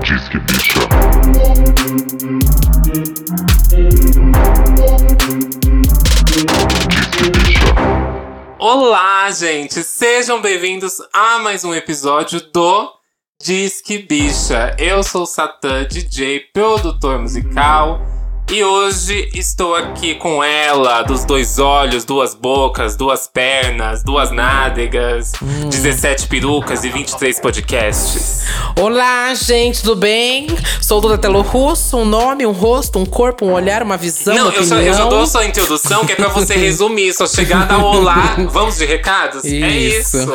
Disque bicha. Bicha. Olá, gente! Sejam bem-vindos a mais um episódio do Disque Bicha. Eu sou o Satã, DJ, produtor musical. E hoje estou aqui com ela, dos dois olhos, duas bocas, duas pernas, duas nádegas, 17 perucas e 23 podcasts. Olá, gente, tudo bem? Sou Duda Telo Russo, um nome, um rosto, um corpo, um olhar, uma visão, Não, uma eu só, eu só dou sua introdução, que é pra você resumir, sua chegada ao olá. Vamos de recados? É Isso. isso.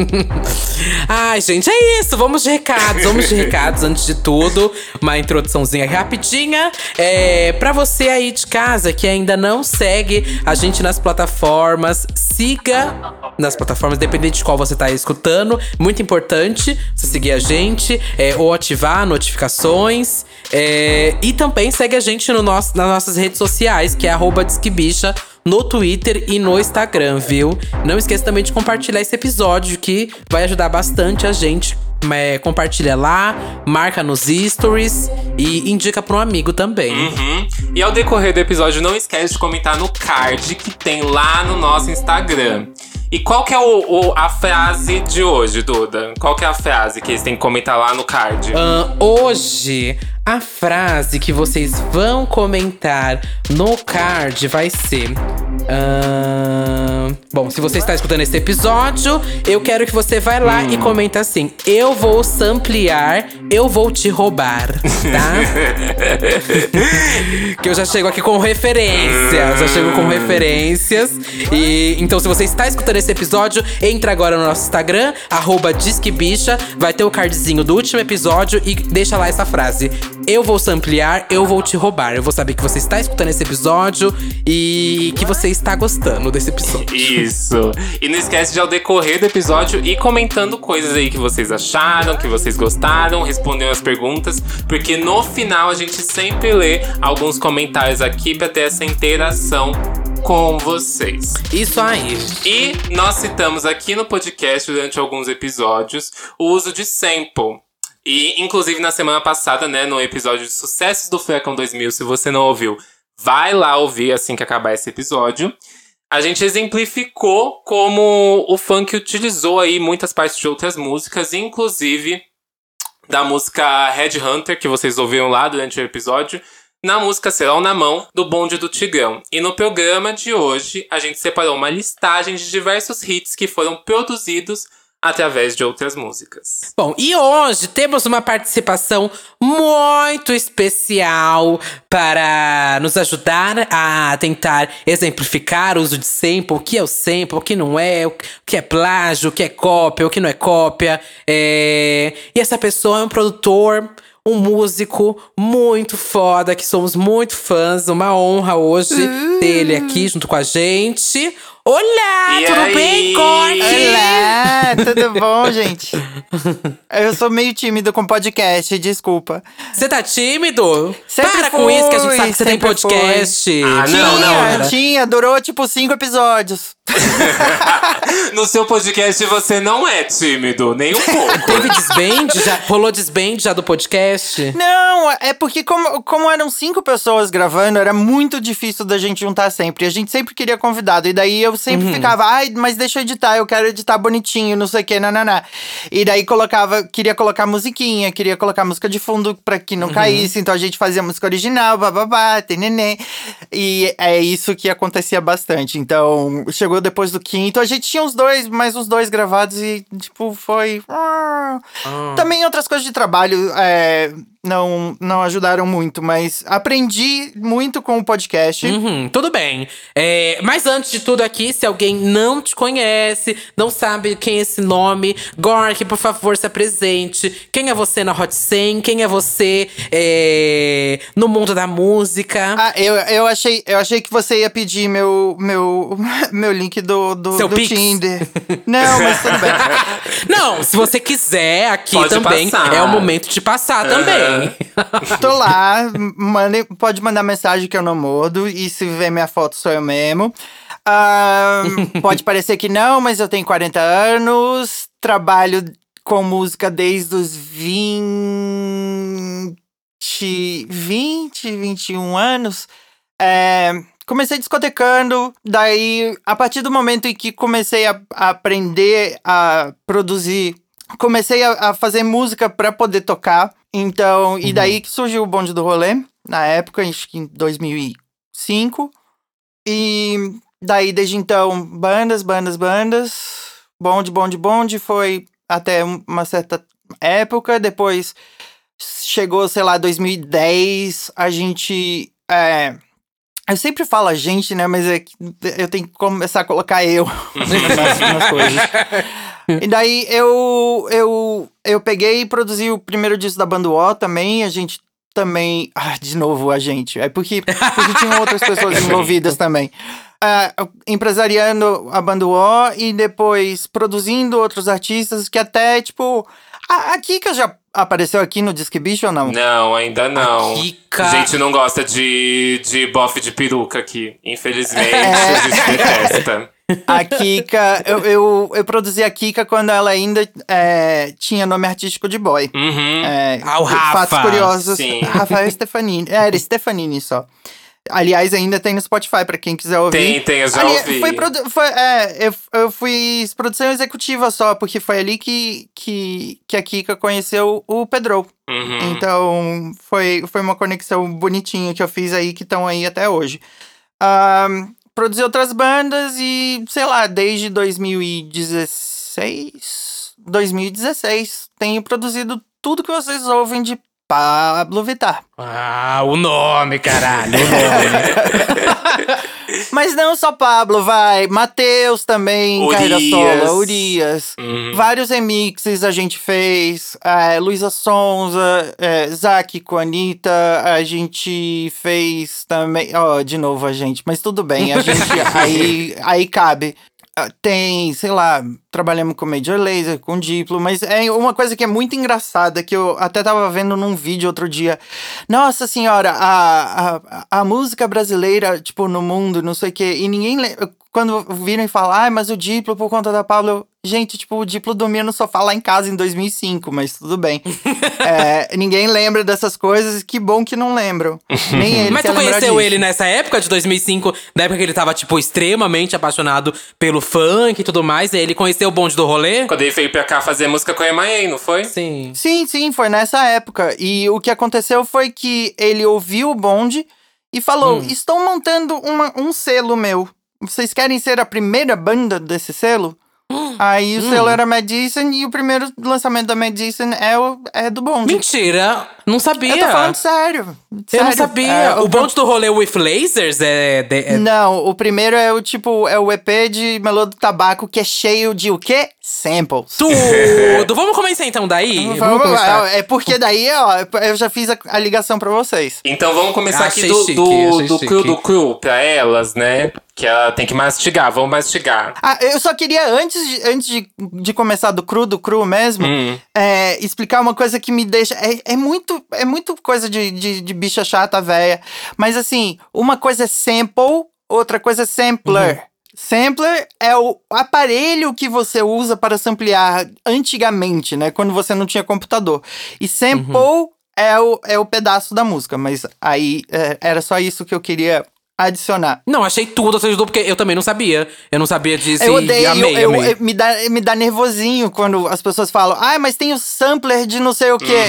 Ai, gente, é isso. Vamos de recados, vamos de recados antes de tudo. Uma introduçãozinha rapidinha. É, pra você aí de casa que ainda não segue a gente nas plataformas, siga nas plataformas, dependente de qual você tá escutando. Muito importante você seguir a gente é, ou ativar notificações. É, e também segue a gente no nosso, nas nossas redes sociais, que é arroba Disquebicha no Twitter e no Instagram, viu? Não esqueça também de compartilhar esse episódio, que vai ajudar bastante a gente. É, compartilha lá, marca nos stories e indica para um amigo também. Uhum. E ao decorrer do episódio, não esquece de comentar no card que tem lá no nosso Instagram. E qual que é o, o- a frase de hoje, Duda? Qual que é a frase que eles têm que comentar lá no card? Ahn, hoje, a frase que vocês vão comentar no card vai ser. Ahn, bom, se você está escutando esse episódio, eu quero que você vá lá e comenta assim: Eu vou samplear, eu vou te roubar, tá? que eu já chego aqui com referências. Já chego com referências. E então, se você está escutando esse episódio, entra agora no nosso Instagram, arroba Disquebicha. Vai ter o cardzinho do último episódio e deixa lá essa frase. Eu vou samplear, eu vou te roubar. Eu vou saber que você está escutando esse episódio e que você está gostando desse episódio. Isso. E não esquece de ao decorrer do episódio ir comentando coisas aí que vocês acharam, que vocês gostaram, respondendo as perguntas, porque no final a gente sempre lê alguns comentários aqui pra ter essa interação com vocês. Isso aí. E nós citamos aqui no podcast durante alguns episódios o uso de sample. E, inclusive, na semana passada, né, no episódio de Sucessos do Furacão 2000, se você não ouviu, vai lá ouvir assim que acabar esse episódio. A gente exemplificou como o funk utilizou aí muitas partes de outras músicas, inclusive da música Headhunter, que vocês ouviram lá durante o episódio, na música Serão na Mão, do Bonde do Tigrão. E no programa de hoje, a gente separou uma listagem de diversos hits que foram produzidos através de outras músicas. Bom, e hoje temos uma participação muito especial para nos ajudar a tentar exemplificar o uso de sample, o que é o sample, o que não é, o que é plágio, o que é cópia, o que não é cópia. É, E essa pessoa é um produtor. Um músico muito foda, que somos muito fãs. Uma honra hoje ter ele aqui junto com a gente. Olá, E tudo aí? bem, Corte? Olá, tudo bom, gente? Eu sou meio tímido com podcast, desculpa. Você tá tímido? Sempre Para com isso, que a gente fui, sabe que você tem podcast. Ah, não, tinha, não. tinha, durou tipo cinco episódios. no seu podcast você não é tímido, nem um pouco. Teve desband? Já, rolou desband já do podcast? Não, é porque como, como eram cinco pessoas gravando, era muito difícil da gente juntar sempre. A gente sempre queria convidado. E daí eu sempre Uhum. ficava, ai, mas deixa eu editar, eu quero editar bonitinho, não sei o que, nananá. E daí colocava, queria colocar musiquinha, queria colocar música de fundo pra que não Uhum. caísse. Então a gente fazia música original, bababá, neném. E é isso que acontecia bastante. Então, chegou depois do quinto, a gente tinha uns dois, mais uns dois gravados e, tipo, foi. Ah. Também outras coisas de trabalho é, não, não ajudaram muito, mas aprendi muito com o podcast. Uhum, tudo bem. É, mas antes de tudo aqui, se alguém não te conhece, não sabe quem é esse nome, Gork, por favor, se apresente. Quem é você na Hot 100? Quem é você é, no mundo da música? Ah, eu, eu, achei, eu achei que você ia pedir meu, meu, meu link do, do, Seu do Pix? Tinder. Não, mas tudo bem. Não, se você quiser, aqui Pode também passar. é o momento de passar também. Tô lá, mande, pode mandar mensagem que eu não mordo. E se ver minha foto, sou eu mesmo. Ah, pode parecer que não, mas eu tenho 40 anos, trabalho com música desde os 20, 20 21 anos. É, comecei discotecando, daí, a partir do momento em que comecei a, a aprender a produzir, comecei a, a fazer música para poder tocar. Então, e daí que surgiu o bonde do rolê, na época, acho que em 2005. E daí, desde então, bandas, bandas, bandas. Bonde, bonde, bonde. Foi até um- uma certa época. Depois chegou, sei lá, 2010. A gente. É, eu sempre falo a gente, né? Mas é que eu tenho que começar a colocar eu nas, nas coisas. E daí eu, eu, eu peguei e produzi o primeiro disco da banda O também. A gente também. Ah, de novo, a gente. É porque, porque tinham outras pessoas envolvidas também. Ah, empresariando a banda O e depois produzindo outros artistas que até, tipo. A, a Kika já apareceu aqui no Disque Bicho ou não? Não, ainda não. Kika. A gente não gosta de, de bofe de peruca aqui. Infelizmente, É. a gente detesta. A Kika, eu, eu, eu produzi a Kika quando ela ainda é, tinha nome artístico de boy. Uhum. É, Ah, o Rafa. Fatos curiosos. Sim. Rafael Stefanini. É, era Stefanini só. Aliás, ainda tem no Spotify pra quem quiser ouvir. Tem, tem, eu já Ali- ouvi. Foi, foi- é, eu, eu fui produção executiva só, porque foi ali que, que, que a Kika conheceu o Pedro. Uhum. Então, foi, foi uma conexão bonitinha que eu fiz aí, que estão aí até hoje. Ahn, produzi outras bandas e, sei lá, desde 2016, 2016, tenho produzido tudo que vocês ouvem de Pablo Vittar. Ah, o nome, caralho. O nome. Mas não só Pablo, vai. Matheus também, carreira Urias. solo. Urias. Uhum. Vários remixes a gente fez. É, Luísa Sonza, é, Zack com a Anitta. A gente fez também. Ó, de novo a gente, mas tudo bem. A gente. aí, aí cabe. Ah, Tem, sei lá, trabalhamos com Major Laser, com Diplo, mas é uma coisa que é muito engraçada, que eu até tava vendo num vídeo outro dia. Nossa senhora, a, a, a música brasileira, tipo, no mundo, não sei o quê, e ninguém. Quando viram e falam, ah, mas o Diplo por conta da Pablo. Gente, tipo, o Diplo dormia no sofá lá em casa em 2005, mas tudo bem. É, ninguém lembra dessas coisas, que bom que não lembram. Nem ele Mas tu conheceu disso. ele nessa época de 2005, na época que ele tava, tipo, extremamente apaixonado pelo funk e tudo mais, e ele conheceu o bonde do rolê? Quando ele veio pra cá fazer música com a Emaê, não foi? Sim. Sim, sim, foi nessa época. E o que aconteceu foi que ele ouviu o bonde e falou: Hum. Estou montando uma- um selo meu. Vocês querem ser a primeira banda desse selo? Aí o Hum. selo era Madison e o primeiro lançamento da Madison é, o, é do bonde. Mentira! Não sabia. Eu tô falando sério. Eu não sério. sabia. É, o bonde do rolê with lasers é. de- é- Não, o primeiro é o tipo, é o EP de Melô do Tabaco que é cheio de o quê? Samples. Tudo! Vamos começar então daí? Vamos começar. lá, é porque daí, ó, eu já fiz a, a ligação pra vocês. Então vamos começar Achei aqui do, chique, do, do cru do cru pra elas, né? Que ela tem que mastigar, vamos mastigar. Ah, eu só queria, antes de, antes de, de começar do cru, do cru mesmo, Hum. é, explicar uma coisa que me deixa. É, é muito, é muito coisa de, de, de bicha chata, véia. Mas assim, uma coisa é sample, outra coisa é sampler. Sampler é o aparelho que você usa para samplear antigamente, né? Quando você não tinha computador. E sample é, o, é o pedaço da música. Mas aí é, era só isso que eu queria adicionar. Não, achei tudo, tudo, porque eu também não sabia. Eu não sabia disso Eu e odeio, amei, eu, amei. eu- me, dá, me dá nervosinho quando as pessoas falam, ah, mas tem o sampler de não sei o quê.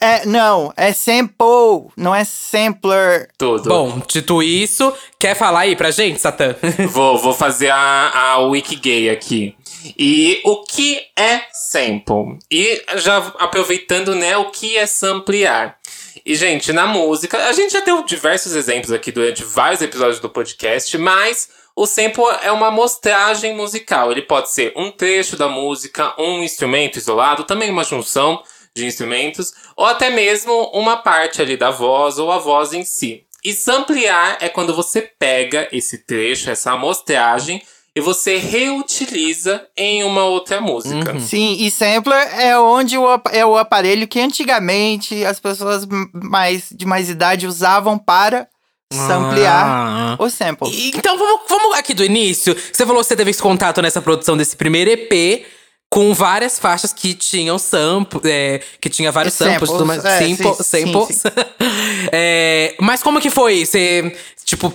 É, não, é sample, não é sampler. Tudo. Bom, dito isso, quer falar aí pra gente, Satã? Vou, vou fazer a, a wiki gay aqui. E o que é sample? E já aproveitando, né, o que é samplear? E, gente, na música, a gente já deu diversos exemplos aqui durante vários episódios do podcast, mas o sample é uma amostragem musical. Ele pode ser um trecho da música, um instrumento isolado, também uma junção de instrumentos, ou até mesmo uma parte ali da voz ou a voz em si. E samplear é quando você pega esse trecho, essa amostragem, e você reutiliza em uma outra música. Sim, e sampler é onde o, é o aparelho que antigamente as pessoas mais, de mais idade usavam para samplear Ah. o sample. E- Então vamos, vamos aqui do início. Você falou que você teve esse contato nessa produção desse primeiro EP com várias faixas que tinham sample, é, que tinha vários E samples, tudo mais, samples, é, sample- sim, sim, samples. É, mas como que foi? Você, tipo,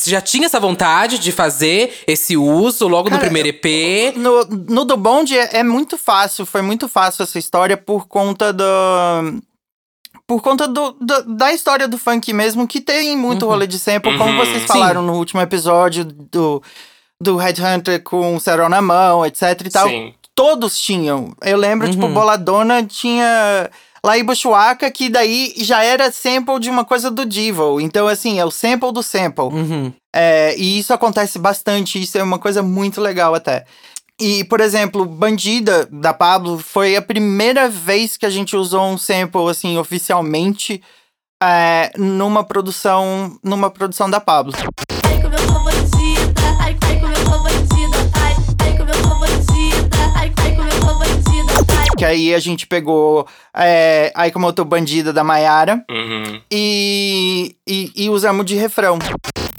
você já tinha essa vontade de fazer esse uso logo no Cara, primeiro EP? No, no do Bond é, é muito fácil, foi muito fácil essa história por conta do. Por conta do, do- da história do funk mesmo, que tem muito rolê de sample, como Uhum. vocês falaram no último episódio do, do Headhunter com o Cerol na mão, etc e tal. Sim. Todos tinham. Eu lembro, tipo, Uhum. Boladona tinha Laí Bushwaka, que daí já era sample de uma coisa do Devil. Então, assim, é o sample do sample. Uhum. É, e isso acontece bastante, isso é uma coisa muito legal até. E, por exemplo, Bandida, da Pablo, foi a primeira vez que a gente usou um sample, assim, oficialmente, é, numa produção, numa produção da Pablo. Que aí a gente pegou é, Ai Como Eu Tô Bandida, da Maiara, Uhum. e, e, e usamos de refrão.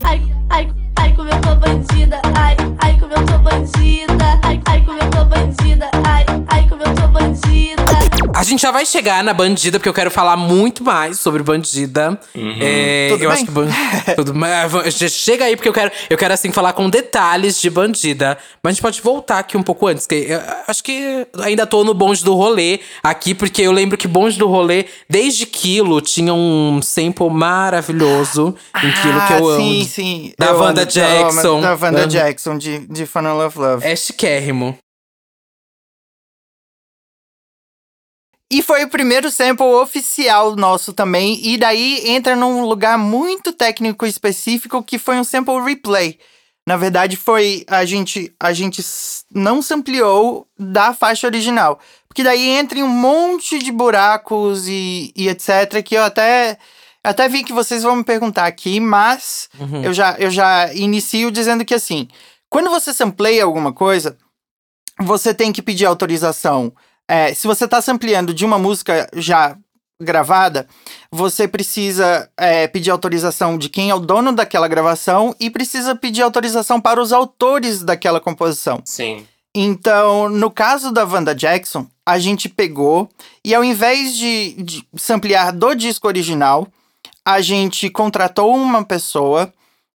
Ai, ai, ai, como eu sou bandida. Ai, ai, como eu sou bandida. Ai, ai, como eu sou bandida. Ai, A gente já vai chegar na Bandida, porque eu quero falar muito mais sobre Bandida. É, Tudo eu bem? acho que ban- tudo bem. Já Chega aí, porque eu quero, eu quero assim falar com detalhes de Bandida. Mas a gente pode voltar aqui um pouco antes, que eu acho que ainda tô no bonde do rolê aqui, porque eu lembro que bonde do rolê, desde Quilo, tinha um sample maravilhoso em Quilo que eu amo. Ah, Sim, sim. Da Eu Wanda amo- Jackson. Da Wanda Uhum. Jackson, de, de Fun Love Love. É chiquérrimo. E foi o primeiro sample oficial nosso também. E daí entra num lugar muito técnico específico que foi um sample replay. Na verdade, foi a gente a gente não sampleou da faixa original. Porque daí entra em um monte de buracos e, e etc. Que eu até, até vi que vocês vão me perguntar aqui, mas eu, já, eu já inicio dizendo que assim, quando você sampleia alguma coisa, você tem que pedir autorização. É, se você está sampleando de uma música já gravada, você precisa é, pedir autorização de quem é o dono daquela gravação e precisa pedir autorização para os autores daquela composição. Sim. Então, no caso da Wanda Jackson, a gente pegou e ao invés de, de samplear do disco original, a gente contratou uma pessoa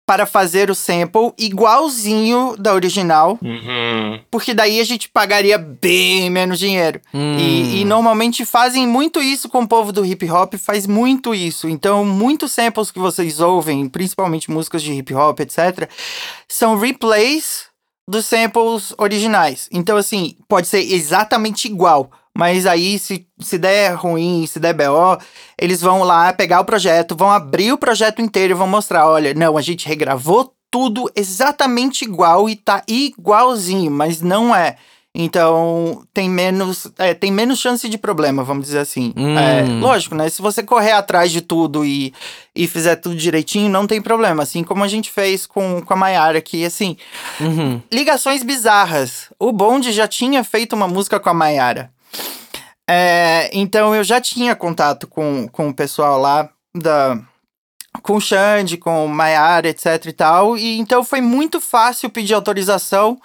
para fazer o sample igualzinho da original, Uhum. porque daí a gente pagaria bem menos dinheiro. Hum. E, e normalmente fazem muito isso com o povo do hip hop, faz muito isso. Então, muitos samples que vocês ouvem, principalmente músicas de hip hop, etc., são replays dos samples originais. Então, assim, pode ser exatamente igual. Mas aí, se, se der ruim, se der BO, eles vão lá pegar o projeto, vão abrir o projeto inteiro e vão mostrar: olha, não, a gente regravou tudo exatamente igual e tá igualzinho, mas não é. Então, tem menos, é, tem menos chance de problema, vamos dizer assim. Hum. É, lógico, né? Se você correr atrás de tudo e, e fizer tudo direitinho, não tem problema. Assim como a gente fez com, com a Mayara aqui, assim. Uhum. Ligações bizarras. O Bond já tinha feito uma música com a Mayara. É, então eu já tinha contato com, com o pessoal lá da. Com o Xande, com o Mayara, etc e tal. E então foi muito fácil pedir autorização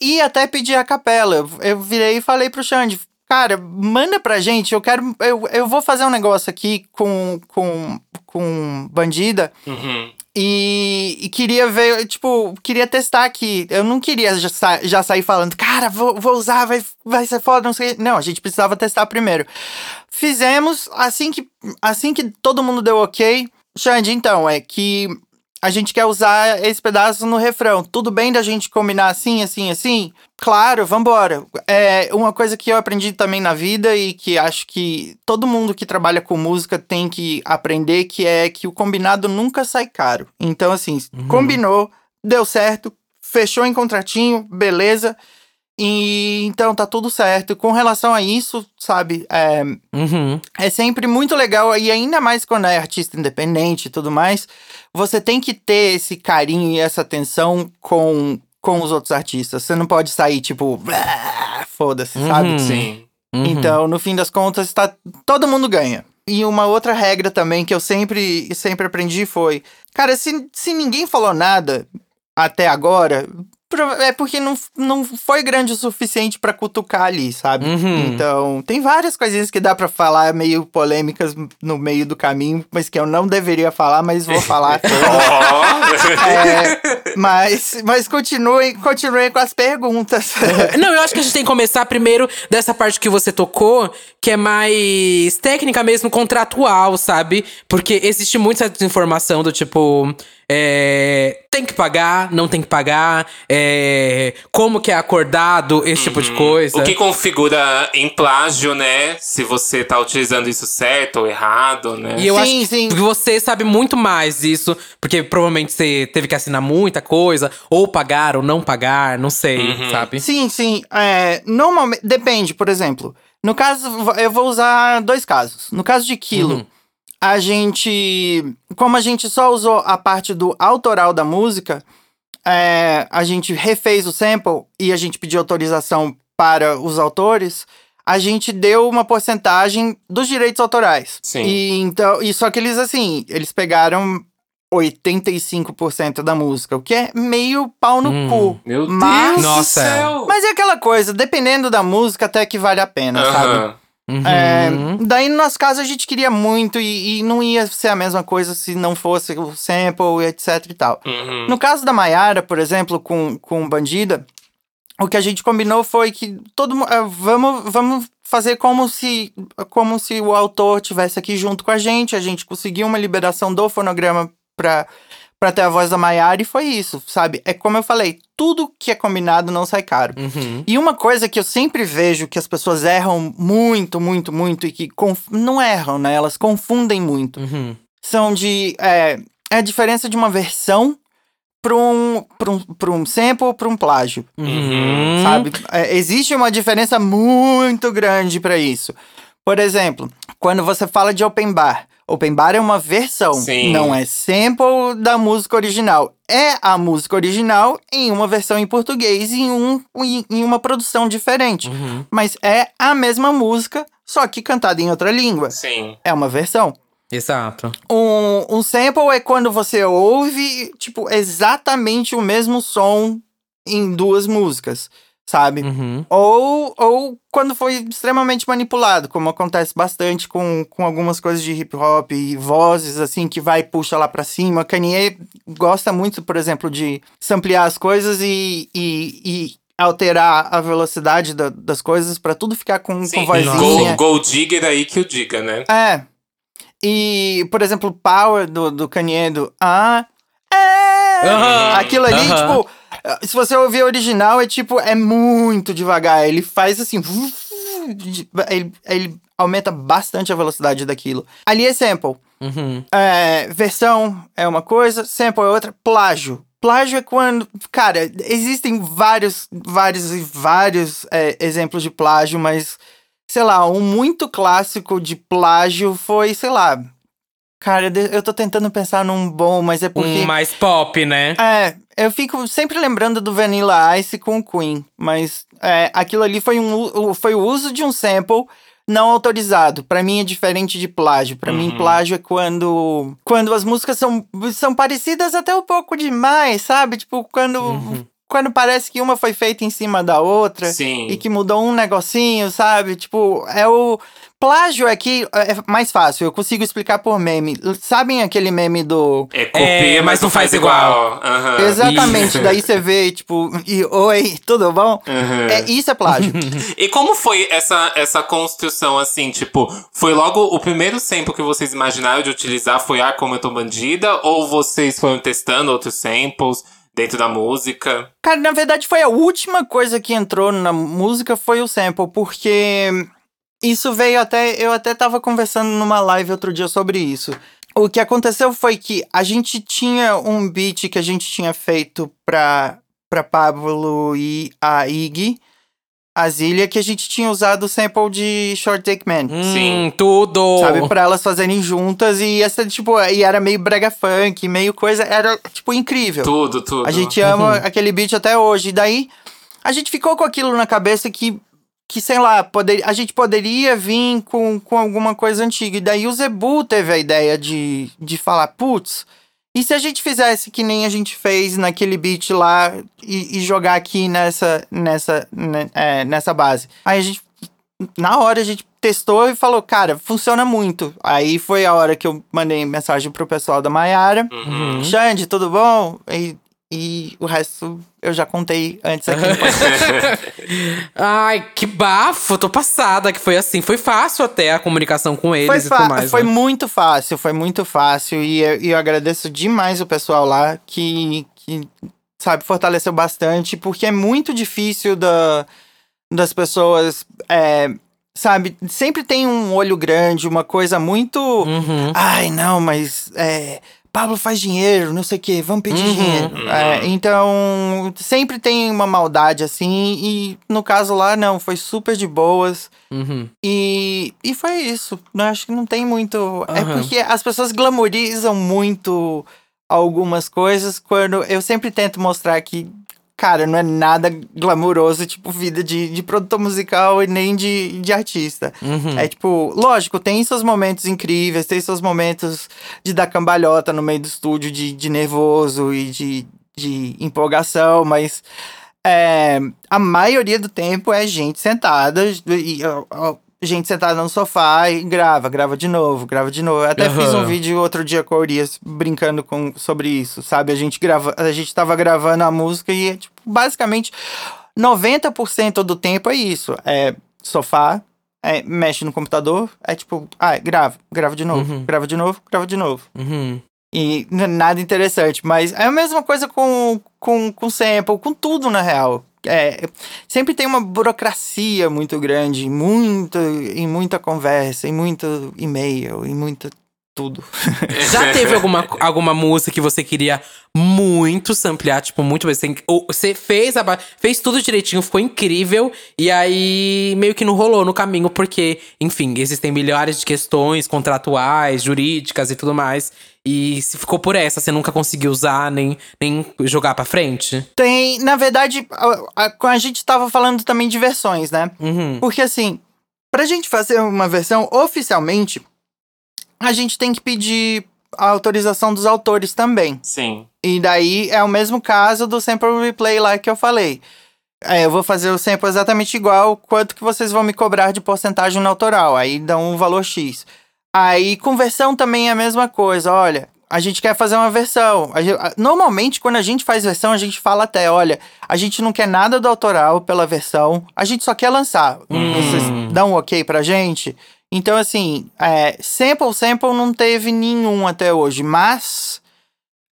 e até pedir a capela. Eu, eu virei e falei pro Xande, cara, manda pra gente, eu quero. Eu, eu vou fazer um negócio aqui com, com, com bandida. Uhum. E, e queria ver, tipo, queria testar aqui. Eu não queria já, sa- já sair falando, cara, vou, vou usar, vai, vai ser foda, não sei. Não, a gente precisava testar primeiro. Fizemos, assim que, assim que todo mundo deu ok. Xande, então, é que a gente quer usar esse pedaço no refrão. Tudo bem da gente combinar assim, assim, assim? Claro, vambora. É uma coisa que eu aprendi também na vida e que acho que todo mundo que trabalha com música tem que aprender, que é que o combinado nunca sai caro. Então, assim, combinou, deu certo, fechou em contratinho, beleza. E então tá tudo certo. Com relação a isso, sabe, é, Uhum. é sempre muito legal, e ainda mais quando é artista independente e tudo mais, você tem que ter esse carinho e essa atenção com, com os outros artistas. Você não pode sair, tipo, "Ah, foda-se, sabe? Uhum. Sim. Uhum. Então, no fim das contas, tá, todo mundo ganha. e uma outra regra também que eu sempre, sempre aprendi foi: cara, se, se ninguém falou nada até agora, é porque não, não foi grande o suficiente pra cutucar ali, sabe? Uhum. Então, tem várias coisinhas que dá pra falar meio polêmicas no meio do caminho, mas que eu não deveria falar, mas vou falar. É, mas mas continuem, continuem com as perguntas. Não, eu acho que a gente tem que começar primeiro dessa parte que você tocou, que é mais técnica mesmo, contratual, sabe? Porque existe muita desinformação do tipo. É, tem que pagar, não tem que pagar, é, como que é acordado, esse tipo de coisa. O que configura em plágio, né? Se você tá utilizando isso certo ou errado, né? E eu Sim, acho sim. que você sabe muito mais disso, porque provavelmente você teve que assinar muita coisa, ou pagar ou não pagar, não sei, sabe? Sim, sim. É, normalmente. Depende, por exemplo. No caso, eu vou usar dois casos. No caso de Quilo, Uhum. A gente. Como a gente só usou a parte do autoral da música, é, a gente refez o sample e a gente pediu autorização para os autores. A gente deu uma porcentagem dos direitos autorais. Sim. E, então, e só que eles, assim, eles pegaram 85% da música, o que é meio pau no Hum. cu. Meu Mas- Deus Nossa. do céu! Mas é aquela coisa, dependendo da música, até que vale a pena, sabe? Aham. Uhum. É, daí, no nosso caso, a gente queria muito e, e não ia ser a mesma coisa se não fosse o sample, etc e tal. Uhum. No caso da Mayara, por exemplo, com, com Bandida, o que a gente combinou foi que todo ah, vamos, vamos fazer como se, como se o autor tivesse aqui junto com a gente. A gente conseguiu uma liberação do fonograma pra, pra ter a voz da Mayara e foi isso, sabe? É como eu falei, tudo que é combinado não sai caro. Uhum. E uma coisa que eu sempre vejo que as pessoas erram muito, muito, muito e que conf- não erram, né? Elas confundem muito. Uhum. São de. É, é a diferença de uma versão para um, pra um, pra um sample para um plágio, Uhum. sabe? É, existe uma diferença muito grande para isso. Por exemplo, quando você fala de open bar. Open bar é uma versão, Sim. não é sample da música original. É a música original em uma versão em português e em, um, em- em uma produção diferente. Uhum. Mas é a mesma música, só que cantada em outra língua. Sim. É uma versão. Exato. Um, um sample é quando você ouve, tipo, exatamente o mesmo som em duas músicas, sabe? Uhum. Ou, ou quando foi extremamente manipulado, como acontece bastante com, com algumas coisas de hip hop e vozes, assim, que vai e puxa lá pra cima. Kanye gosta muito, por exemplo, de samplear as coisas e, e, e alterar a velocidade da- das coisas pra tudo ficar com, Sim. com vozinha. Gold, Gold Digger aí que o diga, né? É. E, por exemplo, o Power do, do Kanye do Ah, é. Aquilo ali, tipo, se você ouvir o original, é tipo, é muito devagar. Ele faz assim. Ele, ele aumenta bastante a velocidade daquilo. Ali é sample. Uhum. É, versão é uma coisa, sample é outra. Plágio. Plágio é quando. Cara, existem vários, vários e vários é, exemplos de plágio, mas. Sei lá, um muito clássico de plágio foi, sei lá. Cara, eu tô tentando pensar num bom, mas é porque. Um mais pop, né? É, eu fico sempre lembrando do Vanilla Ice com o Queen, mas é, aquilo ali foi, um, foi o uso de um sample não autorizado. Pra mim é diferente de plágio. Pra mim, Uhum. plágio é quando quando as músicas são, são parecidas até um pouco demais, sabe? Tipo, quando, Uhum. quando parece que uma foi feita em cima da outra Sim. e que mudou um negocinho, sabe? Tipo, é o. Plágio aqui é mais fácil, eu consigo explicar por meme. Sabem aquele meme do. É copia, É, mas não faz igual. Aham. Exatamente, isso. daí você vê, tipo, e oi, tudo bom? Aham. É, isso é plágio. E como foi essa, essa construção, assim, tipo, foi logo o primeiro sample que vocês imaginaram de utilizar foi Ah, Como Eu Tô Bandida? Ou vocês foram testando outros samples dentro da música? Cara, na verdade foi a última coisa que entrou na música foi o sample, porque isso veio até. Eu até tava conversando numa live outro dia sobre isso. O que aconteceu foi que a gente tinha um beat que a gente tinha feito pra, pra Pablo e a Iggy, a Zília, que a gente tinha usado o sample de Short Take Man. Sim. Hum, tudo. Sabe, pra elas fazerem juntas e essa, tipo, e era meio brega funk, meio coisa, era, tipo, incrível. Tudo, tudo. A gente ama aquele beat até hoje. E daí, a gente ficou com aquilo na cabeça que que, sei lá, poder, a gente poderia vir com, com alguma coisa antiga. E daí o Zebu teve a ideia de, de falar, putz, e se a gente fizesse que nem a gente fez naquele beat lá e, e jogar aqui nessa, nessa, né, é, nessa base? Aí a gente, na hora, a gente testou e falou, cara, funciona muito. Aí foi a hora que eu mandei mensagem pro pessoal da Maiara. Uhum. Xande, tudo bom? E, e o resto eu já contei antes aqui. Ai, que bafo, tô passada que foi assim. Foi fácil até a comunicação com eles Foi, e tudo mais. foi né? muito fácil, foi muito fácil. E eu, eu agradeço demais o pessoal lá que, que, sabe, fortaleceu bastante, porque é muito difícil da, das pessoas, é, sabe, sempre tem um olho grande, uma coisa muito. Uhum. Ai, não, mas é, Pablo faz dinheiro, não sei o quê, vamos pedir Uhum. dinheiro. É, então, sempre tem uma maldade assim, e no caso lá, não, foi super de boas. Uhum. E, e foi isso. Eu acho que não tem muito. É Aham. porque as pessoas glamorizam muito algumas coisas quando eu sempre tento mostrar que, cara, não é nada glamouroso, tipo, vida de, de produtor musical e nem de, de artista. Uhum. É tipo, lógico, tem seus momentos incríveis, tem seus momentos de dar cambalhota no meio do estúdio, de, de nervoso e de, de empolgação, mas é, a maioria do tempo é gente sentada e gente sentada no sofá e grava, grava de novo, grava de novo. Eu até fiz um vídeo outro dia com a Urias brincando com, sobre isso, sabe? A gente grava, a gente tava gravando a música e é, tipo, basicamente 90% do tempo é isso. É sofá, é, mexe no computador, é tipo, ah, grava, grava de novo, Uhum. grava de novo, grava de novo. Uhum. E nada interessante, mas é a mesma coisa com, com, com sample, com tudo na real. É, sempre tem uma burocracia muito grande, muito, em muita conversa, em muito e-mail, em muita tudo. Já teve alguma, alguma música que você queria muito samplear, tipo, muito bem? Você, fez, a, fez tudo direitinho, ficou incrível, e aí meio que não rolou no caminho, porque, enfim, existem milhares de questões contratuais, jurídicas e tudo mais. E se ficou por essa, você nunca conseguiu usar nem, nem jogar pra frente? Tem, na verdade, a, a, a gente tava falando também de versões, né? Uhum. Porque assim, pra gente fazer uma versão oficialmente, a gente tem que pedir a autorização dos autores também. Sim. E daí é o mesmo caso do sample replay lá que eu falei. É, eu vou fazer o sample exatamente igual quanto que vocês vão me cobrar de porcentagem no autoral. Aí dão um valor X. Aí conversão também é a mesma coisa. Olha, a gente quer fazer uma versão. A gen- a- normalmente, quando a gente faz versão, a gente fala até, olha, a gente não quer nada do autoral pela versão, a gente só quer lançar. Vocês dão um ok pra gente? Então, assim, é, sample, sample não teve nenhum até hoje, mas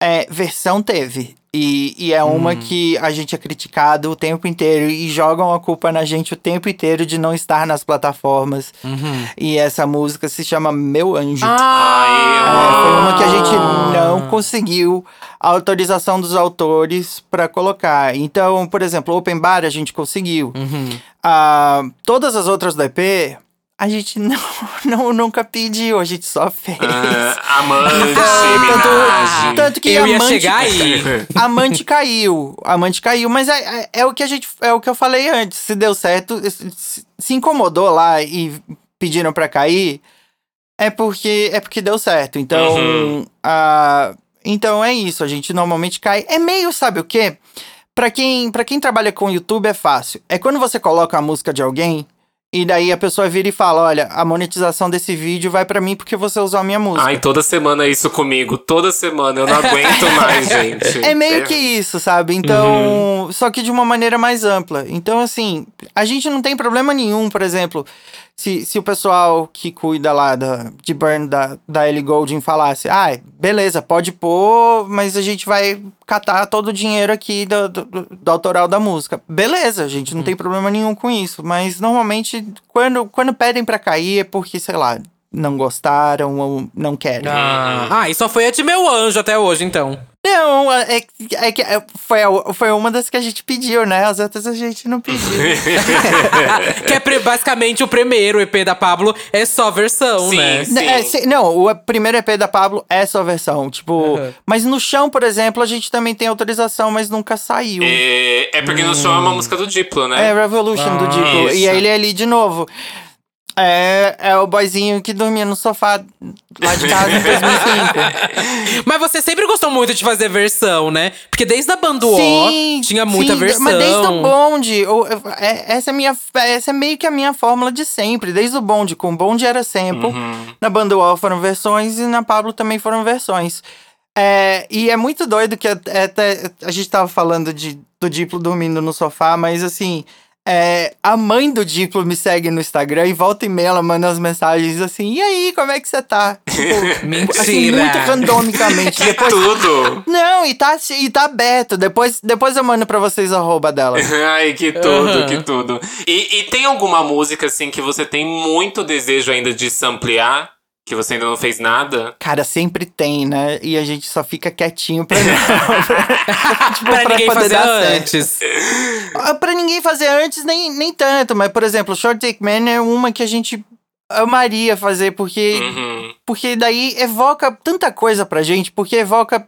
é, versão teve. E, e é uma que a gente é criticado o tempo inteiro e jogam a culpa na gente o tempo inteiro de não estar nas plataformas. Uhum. E essa música se chama Meu Anjo. Ai, É, foi uma que a gente não conseguiu a autorização dos autores para colocar. Então, por exemplo, Open Bar a gente conseguiu. Uhum. Ah, todas as outras do EP, a gente não, não, nunca pediu, a gente só fez. Ah, amante, tanto, tanto que Eu ia Amante, chegar aí. Amante caiu, Amante caiu, mas é, é, é o que a gente, é o que eu falei antes. Se deu certo, se, se incomodou lá e pediram pra cair, é porque é porque deu certo. Então, Uhum. ah, então é isso. A gente normalmente cai. É meio, sabe o quê? Pra quem, pra quem trabalha com YouTube é fácil. É quando você coloca a música de alguém e daí a pessoa vira e fala: Olha, a monetização desse vídeo vai pra mim porque você usou a minha música. Ai, toda semana é isso comigo. Toda semana. Eu não aguento mais, gente. É meio que isso, sabe? Então, só que de uma maneira mais ampla. Então, assim, a gente não tem problema nenhum, por exemplo, se, se o pessoal que cuida lá da, de burn da, da Ellie Goulding falasse, ah, beleza, pode pôr, mas a gente vai catar todo o dinheiro aqui do, do, do autoral da música. Beleza, a gente não tem problema nenhum com isso, mas normalmente quando, quando pedem pra cair é porque, sei lá, não gostaram ou não querem. Ah, ah, e só foi a de meu anjo até hoje, então. Não, é, é que é, foi, a- foi uma das que a gente pediu, né? As outras a gente não pediu. que é pre- basicamente o primeiro EP da Pablo, é só versão, Sim, né? sim. É, se- não, o primeiro EP da Pablo é sua versão. Tipo, Aham. mas no chão, por exemplo, a gente também tem autorização, mas nunca saiu. É, É, é porque no show é uma música do Diplo, né? Revolution do Ah, Diplo. isso. E aí ele é ali de novo. É, é o boyzinho que dormia no sofá lá de casa em 2005. Mas você sempre gostou muito de fazer versão, né? Porque desde a banda O tinha muita sim, versão. Mas desde o bonde, o- é- essa, é minha, essa é meio que a minha fórmula de sempre. Desde o bonde, com o bonde era sample. Uhum. Na banda O foram versões e na Pablo também foram versões. É, e é muito doido que até, até- a gente tava falando de, do Diplo dormindo no sofá, mas assim. É, a mãe do Diplo me segue no Instagram e volta e meia ela manda as mensagens assim: E aí, como é que você tá? Tipo, Mentira. assim, muito randomicamente. Que Depois, tudo! não, e tá, e tá aberto. Depois, depois eu mando pra vocês a arroba dela. Ai, que tudo, Aham. que tudo. E, e tem alguma música, assim, que você tem muito desejo ainda de samplear? Que você ainda não fez nada? Cara, sempre tem, né? E a gente só fica quietinho pra não. pra, tipo, Pra ninguém poder fazer antes. Ah, Pra ninguém fazer antes, nem, nem tanto. Mas, por exemplo, Short Take Man é uma que a gente amaria fazer, porque, Uhum. porque daí evoca tanta coisa pra gente, porque evoca,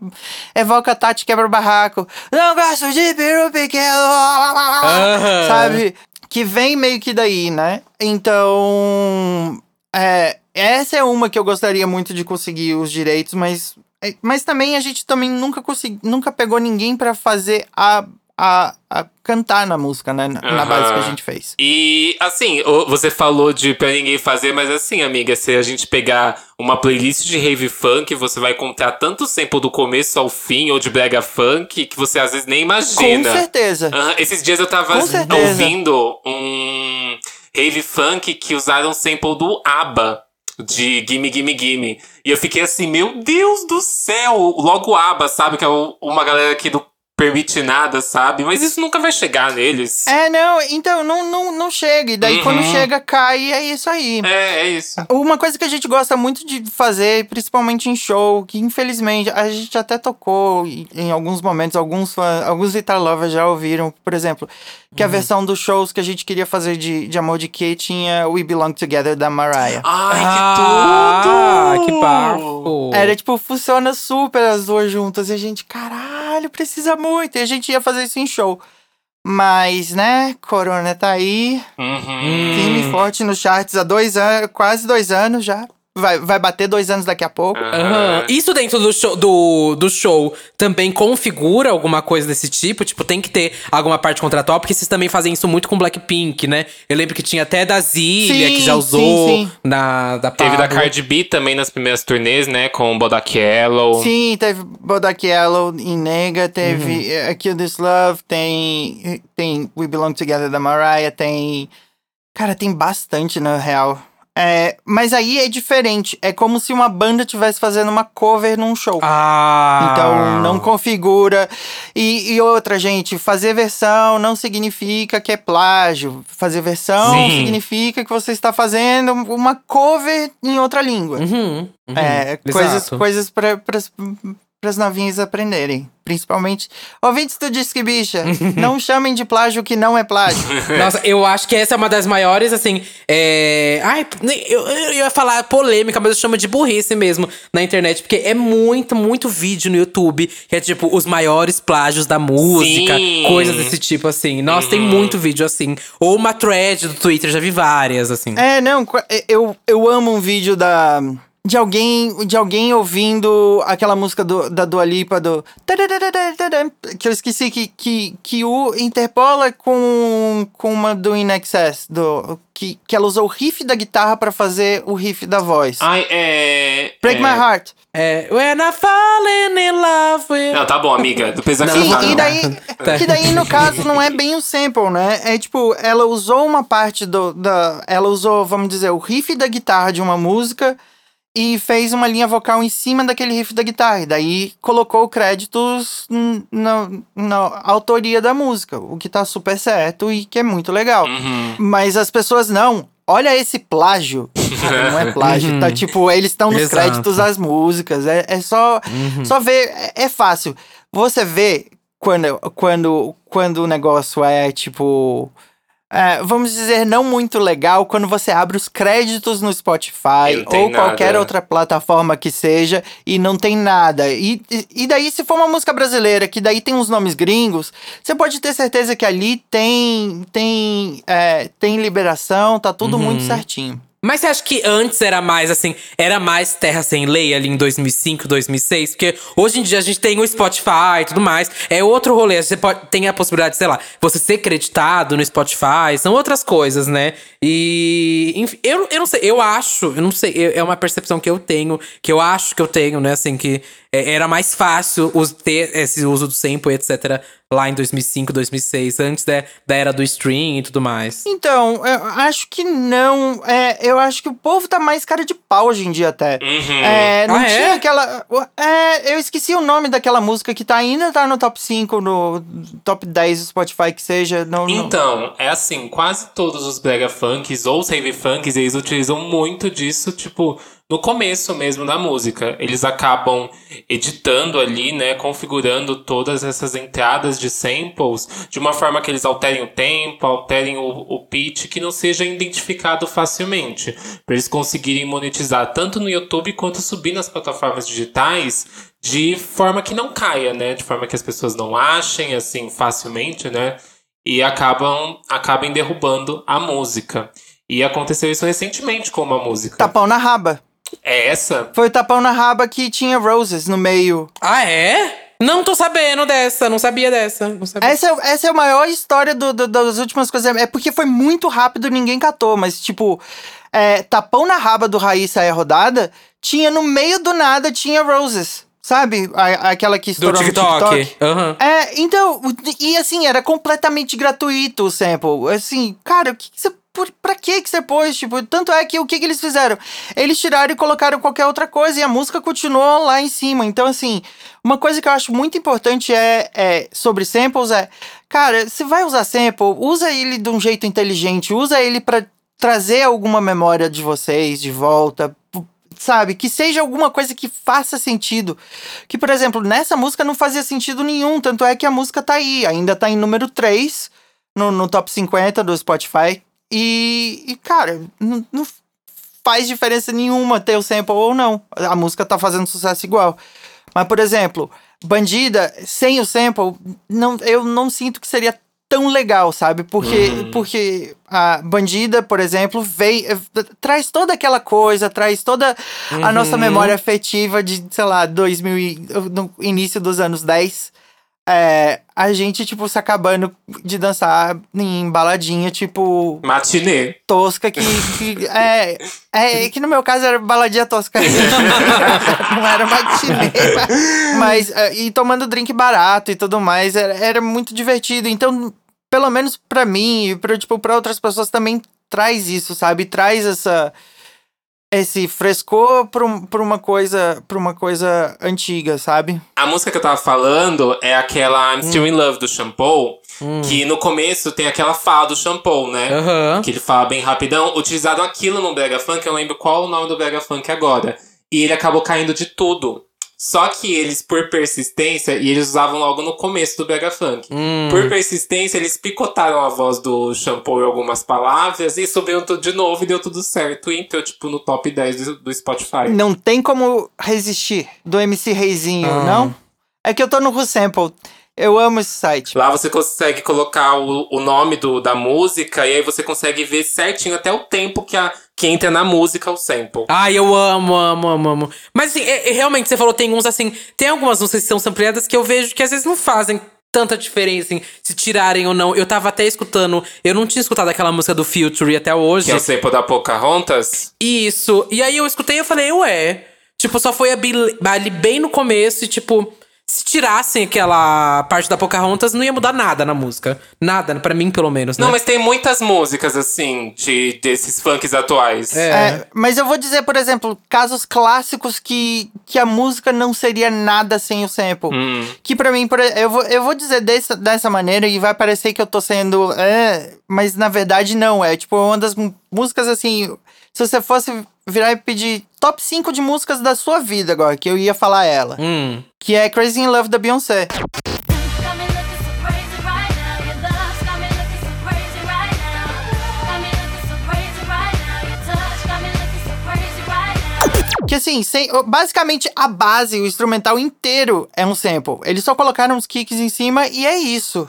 evoca Tati quebra-barraco. Não gosto de peru pequeno. Aham. Sabe? Que vem meio que daí, né? Então. É, essa é uma que eu gostaria muito de conseguir os direitos, mas. é, Mas também a gente também nunca consegui, nunca pegou ninguém pra fazer a, a, a cantar na música, né? Na, na base que a gente fez. E, assim, você falou de pra ninguém fazer, mas assim, amiga, se a gente pegar uma playlist de rave funk, você vai encontrar tanto sample do começo ao fim, ou de brega funk, que você às vezes nem Com imagina. certeza. Aham, Esses dias eu tava Com ouvindo um rave funk que usaram sample do ABBA. De Gimme Gimme Gimme. E eu fiquei assim, meu Deus do céu! Logo ABBA, sabe? Que é uma galera que não permite nada, sabe? Mas isso nunca vai chegar neles. É, não, então não, não, não chega. E daí Uhum. quando chega, cai e é isso aí. É, é isso. Uma coisa que a gente gosta muito de fazer, principalmente em show, que infelizmente a gente até tocou em- alguns momentos, alguns fã, alguns Guitar Lovers já ouviram, por exemplo, que a Uhum. versão dos shows que a gente queria fazer de, de Amor de Kay tinha We Belong Together da Mariah. Ai, ah, que tudo! que bafo. Era tipo, funciona super as duas juntas. E a gente, caralho, precisa muito. E a gente ia fazer isso em show. Mas, né, Corona tá aí, Uhum. firme e forte nos charts há dois anos, quase dois anos já. Vai, vai bater dois anos daqui a pouco. Aham. Isso dentro do show, do, do show também configura alguma coisa desse tipo? Tipo, tem que ter alguma parte contratual? Porque vocês também fazem isso muito com Blackpink, né? Eu lembro que tinha até da Zilia, Sim, que já sim, usou sim. na da Teve da. Cardi B também nas primeiras turnês, né? Com o Bodak Yellow. Sim, teve Bodak Yellow em Nega, teve Uhum. uh, Kill This Love, tem, tem We Belong Together da Mariah, tem. Cara, tem bastante na real. É, mas aí é diferente. É como se uma banda estivesse fazendo uma cover num show. Ah. Então não configura. E, e outra, gente, fazer versão não significa que é plágio. Fazer versão Sim. significa que você está fazendo uma cover em outra língua. Uhum, uhum. É, coisas, coisas para as novinhas aprenderem. Principalmente. Ouvintes do Disque Bicha, não chamem de plágio que não é plágio. Nossa, eu acho que essa é uma das maiores, assim. É... Ai, eu, eu ia falar polêmica, mas eu chamo de burrice mesmo na internet. Porque é muito, muito vídeo no YouTube que é tipo os maiores plágios da música, Sim. coisas desse tipo, assim. Nossa, tem muito vídeo assim. Ou uma thread do Twitter, já vi várias, assim. É, não, eu, eu amo um vídeo da. De alguém, de alguém ouvindo aquela música do, da Dua Lipa, do... Que eu esqueci, que, que, que o interpola com, com uma do In Excess. Do, que, que ela usou o riff da guitarra pra fazer o riff da voz. Ai, é. Break é... My Heart. É. When I fallen in love with. Não, tá bom, amiga. Vai Não, Sim, cantar, e daí, Tá. que daí no caso não é bem o sample, né? É tipo, ela usou uma parte do, da. Ela usou, vamos dizer, o riff da guitarra de uma música e fez uma linha vocal em cima daquele riff da guitarra. E daí colocou créditos na, na autoria da música, o que tá super certo e que é muito legal. Uhum. Mas as pessoas não. Olha esse plágio. não é plágio. Tá tipo, eles estão nos Exato. Uhum. créditos das músicas. É, é só, só ver. É, é fácil. Você vê quando, quando, quando o negócio é tipo. É, vamos dizer, não muito legal quando você abre os créditos no Spotify ou qualquer nada. outra plataforma que seja e não tem nada. E, e- e daí, se for uma música brasileira, que daí tem uns nomes gringos, você pode ter certeza que ali tem, tem, é, tem liberação, tá tudo Uhum. muito certinho. Mas você acha que antes era mais assim, era mais terra sem lei ali em 2005, 2006? Porque hoje em dia a gente tem o Spotify e tudo mais. É outro rolê. Você pode, tem a possibilidade, sei lá, você ser creditado no Spotify. São outras coisas, né? E. Enfim, eu, eu não sei. Eu acho, eu não sei. eu- É uma percepção que eu tenho, que eu acho que eu tenho, né? Assim, que é, era mais fácil ter esse uso do sample, etc. Lá em 2005, 2006, antes da, da era do stream e tudo mais. Então, eu acho que não. É, eu acho que o povo tá mais cara de pau hoje em dia até. Uhum. É, não Ah, é? tinha aquela. É, eu esqueci o nome daquela música que tá, ainda tá no top 5, no top 10 do Spotify, que seja. Não, não- Então, é assim, quase todos os brega funks ou os rave funks, eles utilizam muito disso, tipo, no começo mesmo da música. Eles acabam editando ali, né, configurando todas essas entradas de samples de uma forma que eles alterem o tempo, alterem o, o pitch, que não seja identificado facilmente, para eles conseguirem monetizar tanto no YouTube quanto subir nas plataformas digitais de forma que não caia, né, de forma que as pessoas não achem assim facilmente, né? e acabam acabem derrubando a música. E aconteceu isso recentemente com uma música. Tapão na raba. É essa? Foi o tapão na raba que tinha Roses no meio. Ah, é? Não tô sabendo dessa, não sabia dessa. Não sabia. Essa, é- essa é a maior história do- do- das últimas coisas. É porque foi muito rápido ninguém catou, mas tipo, é, tapão na raba do Raíssa é rodada, tinha no meio do nada, tinha Roses. Sabe? A- aquela que Do estourou TikTok. no TikTok. Aham. É, então, e assim, era completamente gratuito o sample. Assim, cara, o que, que você. Por, pra que que você pôs? Tipo, tanto é que o que, que eles fizeram? Eles tiraram e colocaram qualquer outra coisa e a música continuou lá em cima. Então, assim, uma coisa que eu acho muito importante é, é sobre samples é, cara, você vai usar sample, usa ele de um jeito inteligente, usa ele pra trazer alguma memória de vocês de volta. Sabe? Que seja alguma coisa que faça sentido. Que, por exemplo, nessa música não fazia sentido nenhum. Tanto é que a música tá aí. Ainda tá em número 3 no, no top 50 do Spotify. E, e, cara, não, não faz diferença nenhuma ter o sample ou não. A música tá fazendo sucesso igual. Mas, por exemplo, Bandida, sem o sample, não, eu não sinto que seria tão legal, sabe? Porque, porque a Bandida, por exemplo, vem, eh, traz toda aquela coisa, traz toda a nossa memória afetiva de, sei lá, 2000 e, no início dos anos 10. É, a gente, tipo, se acabando de dançar em baladinha, tipo, Matinê. tosca que, que é, é que no meu caso era baladinha tosca. Não era matinê mas é, e tomando drink barato e tudo mais era, era muito divertido. Então pelo menos pra mim e para tipo para outras pessoas também traz isso sabe? Traz essa esse frescor pra, um- pra uma coisa pra uma coisa antiga sabe A música que eu tava falando é aquela I'm Still in Love do Shampoo, que no começo tem aquela fala do Shampoo, né? Aham. Que ele fala bem rapidão. Utilizaram aquilo no Brega Funk, eu lembro qual o nome do Brega Funk agora. E ele acabou caindo de tudo. Só que eles, por persistência, e eles usavam logo no começo do Brega Funk. Hum. Por persistência, eles picotaram a voz do Shampoo em algumas palavras e subiram tudo de novo e deu tudo certo. E entrou, tipo, no top 10 do, do Spotify. não tem como resistir do MC Reizinho Ah. não é que eu tô no Who Sample eu amo esse site Lá você consegue colocar o, o nome do, da música e aí você consegue ver certinho até o tempo que, a, que entra na música o sample. Ai, eu amo, amo, amo, amo. Mas assim, é- é, realmente, você falou, tem uns assim. Tem algumas músicas que são sampleadas que eu vejo que às vezes não fazem tanta diferença em se tirarem ou não. Eu tava até escutando. Eu não tinha escutado aquela música do Future até hoje. Que é o sample da Pocahontas. Isso. E aí eu escutei e eu falei, ué. Tipo, só foi ali ali bem no começo e, tipo, se tirassem aquela parte da Pocahontas, não ia mudar nada na música. Nada, pra mim, pelo menos, né? Não, mas tem muitas músicas, assim, de, desses funks atuais. É. É, mas eu vou dizer, por exemplo, casos clássicos que, que a música não seria nada sem o sample. Hum. Que pra mim, por- eu vou, eu vou dizer dessa, dessa maneira e vai parecer que eu tô sendo. É, mas na verdade não. É tipo uma das músicas assim. Se você fosse virar e pedir top 5 de músicas da sua vida agora, que eu ia falar ela. Hum. Que é Crazy in Love da Beyoncé. Que assim, sem, basicamente a base, o instrumental inteiro é um sample. Eles só colocaram uns kicks em cima e é isso.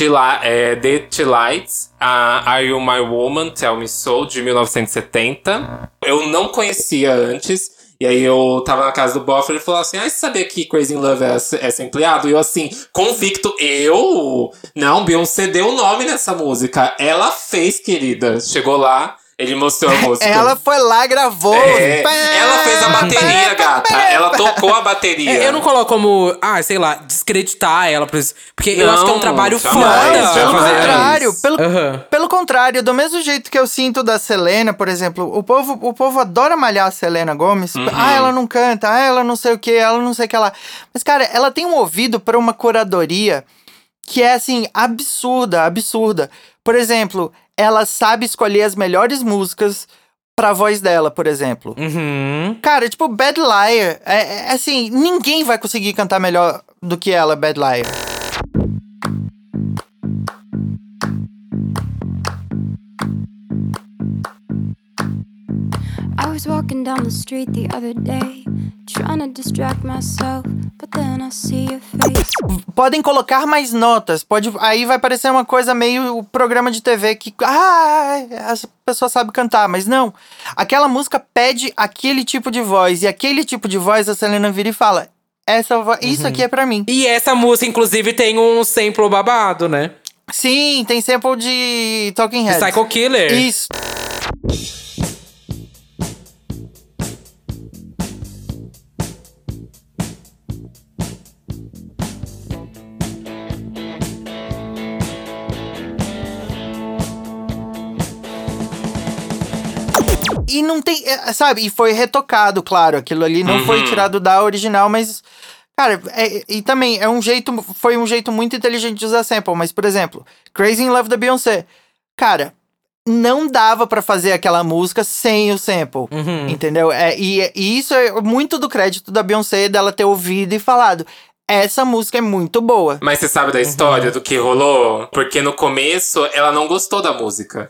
Tila, é, The Lights, a Are You My Woman, Tell Me So, de 1970. Eu não conhecia antes. E aí eu tava na casa do Boffer e ele falou assim: Ah, você sabia que Crazy in Love é, é sampleado? E eu assim, convicto, eu? Não, Beyoncé deu o nome nessa música. Ela fez, querida. Chegou lá, ele mostrou a música. Ela foi lá, gravou. É, Pá, ela fez a bateria, pá, gata. pá, Ela pá. tocou a bateria. É, eu não coloco como, ah, sei lá, descreditar ela por isso. Porque eu acho que é um Não, trabalho jamais, foda. Não, pelo contrário, pelo, Aham. pelo contrário, do mesmo jeito que eu sinto da Selena, por exemplo, o povo, o povo adora malhar a Selena Gomes. Uhum. Ah, ela não canta, ah, ela não sei o que, ela não sei o que lá. Mas, cara, ela tem um ouvido para uma curadoria que é, assim, absurda, absurda. Por exemplo, ela sabe escolher as melhores músicas pra voz dela, por exemplo. Uhum. Cara, tipo, Bad Liar, é, é assim, ninguém vai conseguir cantar melhor do que ela, Bad Liar. Was walking down the street the other day, trying to distract myself, but then I see your face. podem colocar mais notas. Pode, aí vai parecer uma coisa meio programa de TV que ah, as pessoas sabem cantar, mas não. Aquela música pede aquele tipo de voz e aquele tipo de voz a Selena vira e fala: "Essa vo- isso aqui é pra mim". E essa música, inclusive, tem um sample babado, né? Sim, tem sample de Talking Heads. Psycho Killer. Isso. E não tem, é, sabe? E foi retocado, claro. Aquilo ali não foi tirado da original, mas. Cara, é- e também é um jeito. Foi um jeito muito inteligente de usar sample. Mas, por exemplo, Crazy in Love da Beyoncé. Cara, não dava pra fazer aquela música sem o sample. Entendeu? É, e, e isso é muito do crédito da Beyoncé dela ter ouvido e falado. Essa música é muito boa. Mas você sabe da história do que rolou? Porque no começo ela não gostou da música.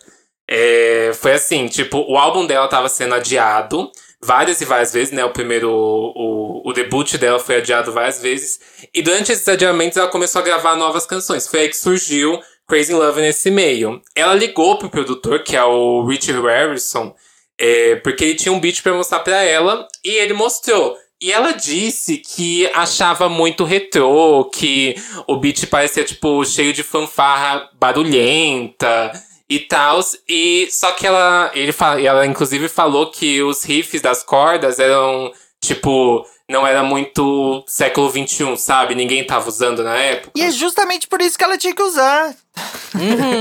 É, foi assim, tipo, o álbum dela tava sendo adiado várias e várias vezes, né? O primeiro, o, o debut dela foi adiado várias vezes. E durante esses adiamentos ela começou a gravar novas canções. Foi aí que surgiu Crazy Love nesse meio. Ela ligou pro produtor, que é o Richard Harrison, é, porque ele tinha um beat pra mostrar pra ela e ele mostrou. E ela disse que achava muito retrô, que o beat parecia, tipo, cheio de fanfarra barulhenta e tal. E só que ela, ele ela inclusive falou que os riffs das cordas eram, tipo, não era muito século XXI, sabe? Ninguém tava usando na época. E é justamente por isso que ela tinha que usar.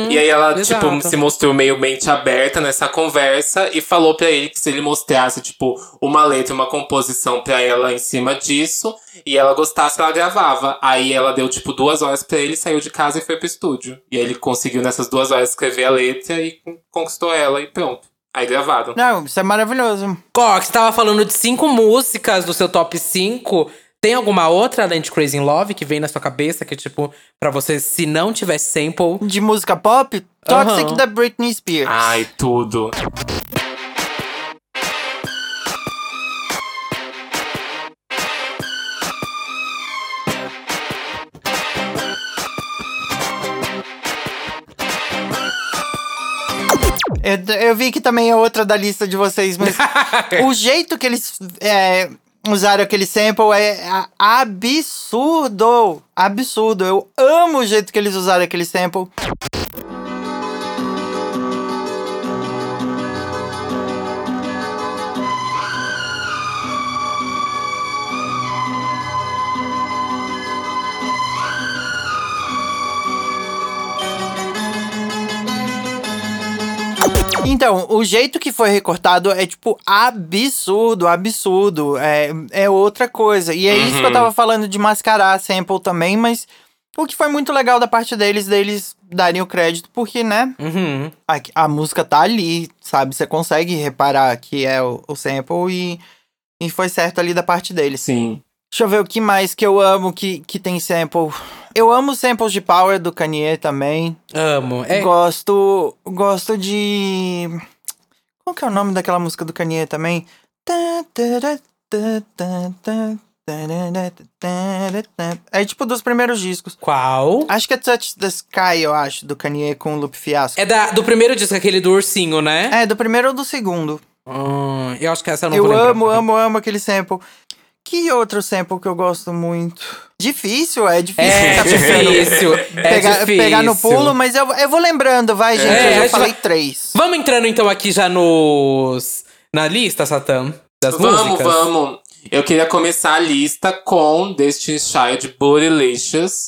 E aí ela, Exato. tipo, se mostrou meio mente aberta nessa conversa e falou pra ele que se ele mostrasse, tipo, uma letra, uma composição pra ela em cima disso, e ela gostasse, ela gravava. Aí ela deu, tipo, duas horas pra ele, saiu de casa e foi pro estúdio. E aí ele conseguiu, nessas duas horas, escrever a letra e conquistou ela e pronto. Aí gravaram. Não, isso é maravilhoso. Cox, tava falando de cinco músicas do seu top 5. Tem alguma outra além de Crazy in Love que vem na sua cabeça que, tipo, pra você, se não tivesse sample. De música pop, Toxic Aham. da Britney Spears. Ai, tudo. Eu, eu vi que também é outra da lista de vocês, mas o jeito que eles é, usaram aquele sample é absurdo. Absurdo. Eu amo o jeito que eles usaram aquele sample. Então, o jeito que foi recortado é, tipo, absurdo, absurdo. É, é outra coisa. E é isso que eu tava falando de mascarar a sample também, mas o que foi muito legal da parte deles, deles darem o crédito, porque, né, Uhum. a, a música tá ali, sabe? Você consegue reparar que é o, o sample e, e foi certo ali da parte deles. Sim. Deixa eu ver o que mais que eu amo que, que tem sample. Eu amo samples de Power do Kanye também. Amo. É, Gosto. Gosto de. Qual que é o nome daquela música do Kanye também? É tipo dos primeiros discos. qual? Acho que é Touch the Sky, eu acho, do Kanye com o Lupe Fiasco. É da, do primeiro disco, aquele do ursinho, né? É, do primeiro ou do segundo. Hum, eu acho que essa eu não Eu vou lembrar. amo, amo, amo aquele sample. Que outro sample que eu gosto muito? Difícil, é difícil É pensando. difícil, é pegar, difícil. pegar no pulo, mas eu, eu vou lembrando, vai, gente. É, eu já gente falei vai- três. Vamos entrando então aqui já nos... Na lista, Satã? Das Vamos, músicas? vamos. Eu queria começar a lista com Destiny's Child Bootylicious.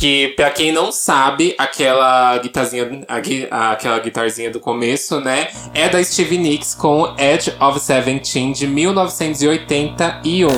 Que, pra quem não sabe, aquela guitarzinha, a a- aquela guitarzinha do começo, né? É da Stevie Nicks com Edge of Seventeen de 1981.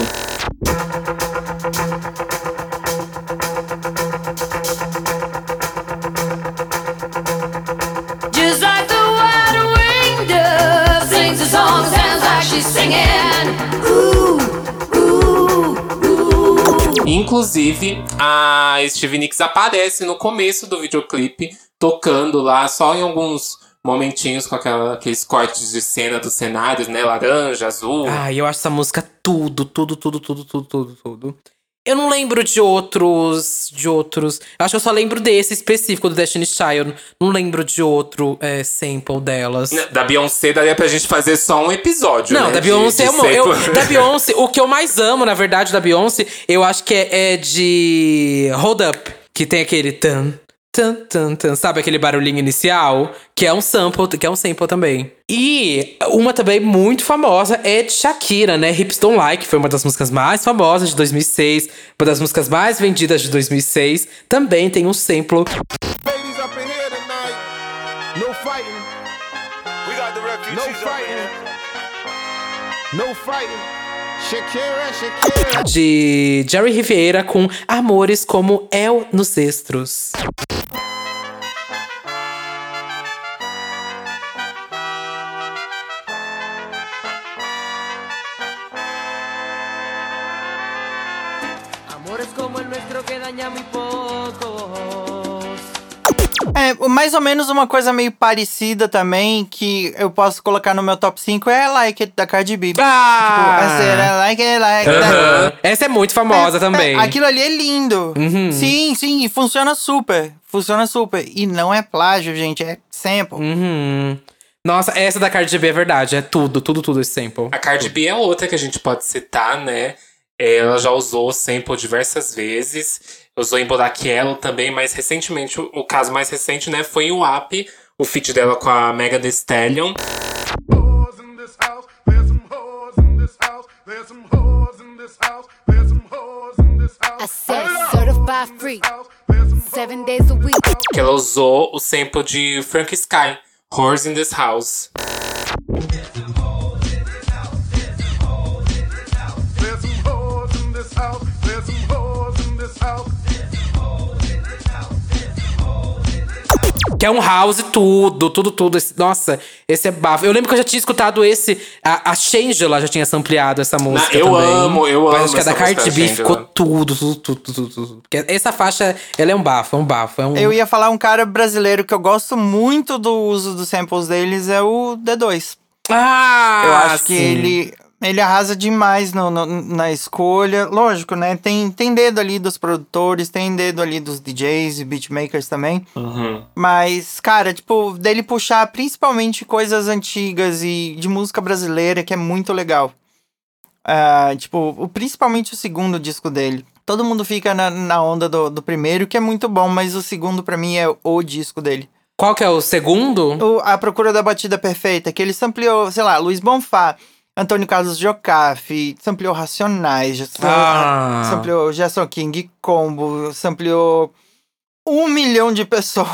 Inclusive, a Stevie Nicks aparece no começo do videoclipe, tocando lá, só em alguns momentinhos com aquela, aqueles cortes de cena dos cenários, né? Laranja, azul. Ai, eu acho essa música tudo, tudo, tudo, tudo, tudo, tudo, tudo. Eu não lembro de outros. De outros. Eu acho que eu só lembro desse específico do Destiny's Child. Não lembro de outro é, sample delas. Né, Da Beyoncé daria pra gente fazer só um episódio. Não, né, da de- Beyoncé de uma. eu- sample. da Beyoncé, o que eu mais amo, na verdade, da Beyoncé, eu acho que é, é de Hold Up, que tem aquele tan, tan, tan, tan, sabe aquele barulhinho inicial? Que é um sample, que é um sample também. E uma também muito famosa é de Shakira, né? Hips Don't Like, foi uma das músicas mais famosas de 2006, uma das músicas mais vendidas de 2006. Também tem um sample Ladies up in here tonight. No fighting. We got the refugees No fighting. No fighting. De Jerry Rivera com Amores como El nos Estros. Mais ou menos uma coisa meio parecida também, que eu posso colocar no meu top 5 é Like It, da Cardi B. Tipo, I said I like it, like that. Aham. Essa é muito famosa É, também. é, aquilo ali é lindo. Sim, sim, e funciona super. Funciona super. E não é plágio, gente, é sample. Uhum. Nossa, essa da Cardi B é verdade. É tudo, tudo, tudo esse sample. A Cardi B é outra que a gente pode citar, né? Ela já usou o sample diversas vezes. Usou em Bodak Yellow também, mas recentemente, o, o caso mais recente, né, foi o App, o feat dela com a Mega Thee Stallion. Que ela usou o sample de Frank Sky, Horse in This House. Que é um house tudo, tudo, tudo. Esse- nossa, esse é bafo. Eu lembro que eu já tinha escutado esse. A, a Shangela já tinha sampleado essa música eu também. amo, eu Mas amo acho que a da essa música Cardi da B ficou tudo, tudo, tudo, tudo, tudo. Porque essa faixa, ela é um bafo, é um bafo. É um... Eu ia falar um cara brasileiro que eu gosto muito do uso dos samples deles é o D2. Ah! Eu acho que sim. ele, ele arrasa demais no, no- na escolha. Lógico, né? Tem, tem dedo ali dos produtores, tem dedo ali dos DJs e beatmakers também. Uhum. Mas, cara, tipo, dele puxar principalmente coisas antigas e de música brasileira, que é muito legal. Ah, tipo, o- principalmente o segundo disco dele. Todo mundo fica na, na onda do, do primeiro, que é muito bom, mas o segundo, pra mim, é o disco dele. Qual que é o segundo? O A Procura da Batida Perfeita, que ele sampleou, sei lá, Luiz Bonfá, Antônio Carlos Jocafe, sampleou Racionais, já- Ah. sampleou Gerson King Combo, sampleou um milhão de pessoas.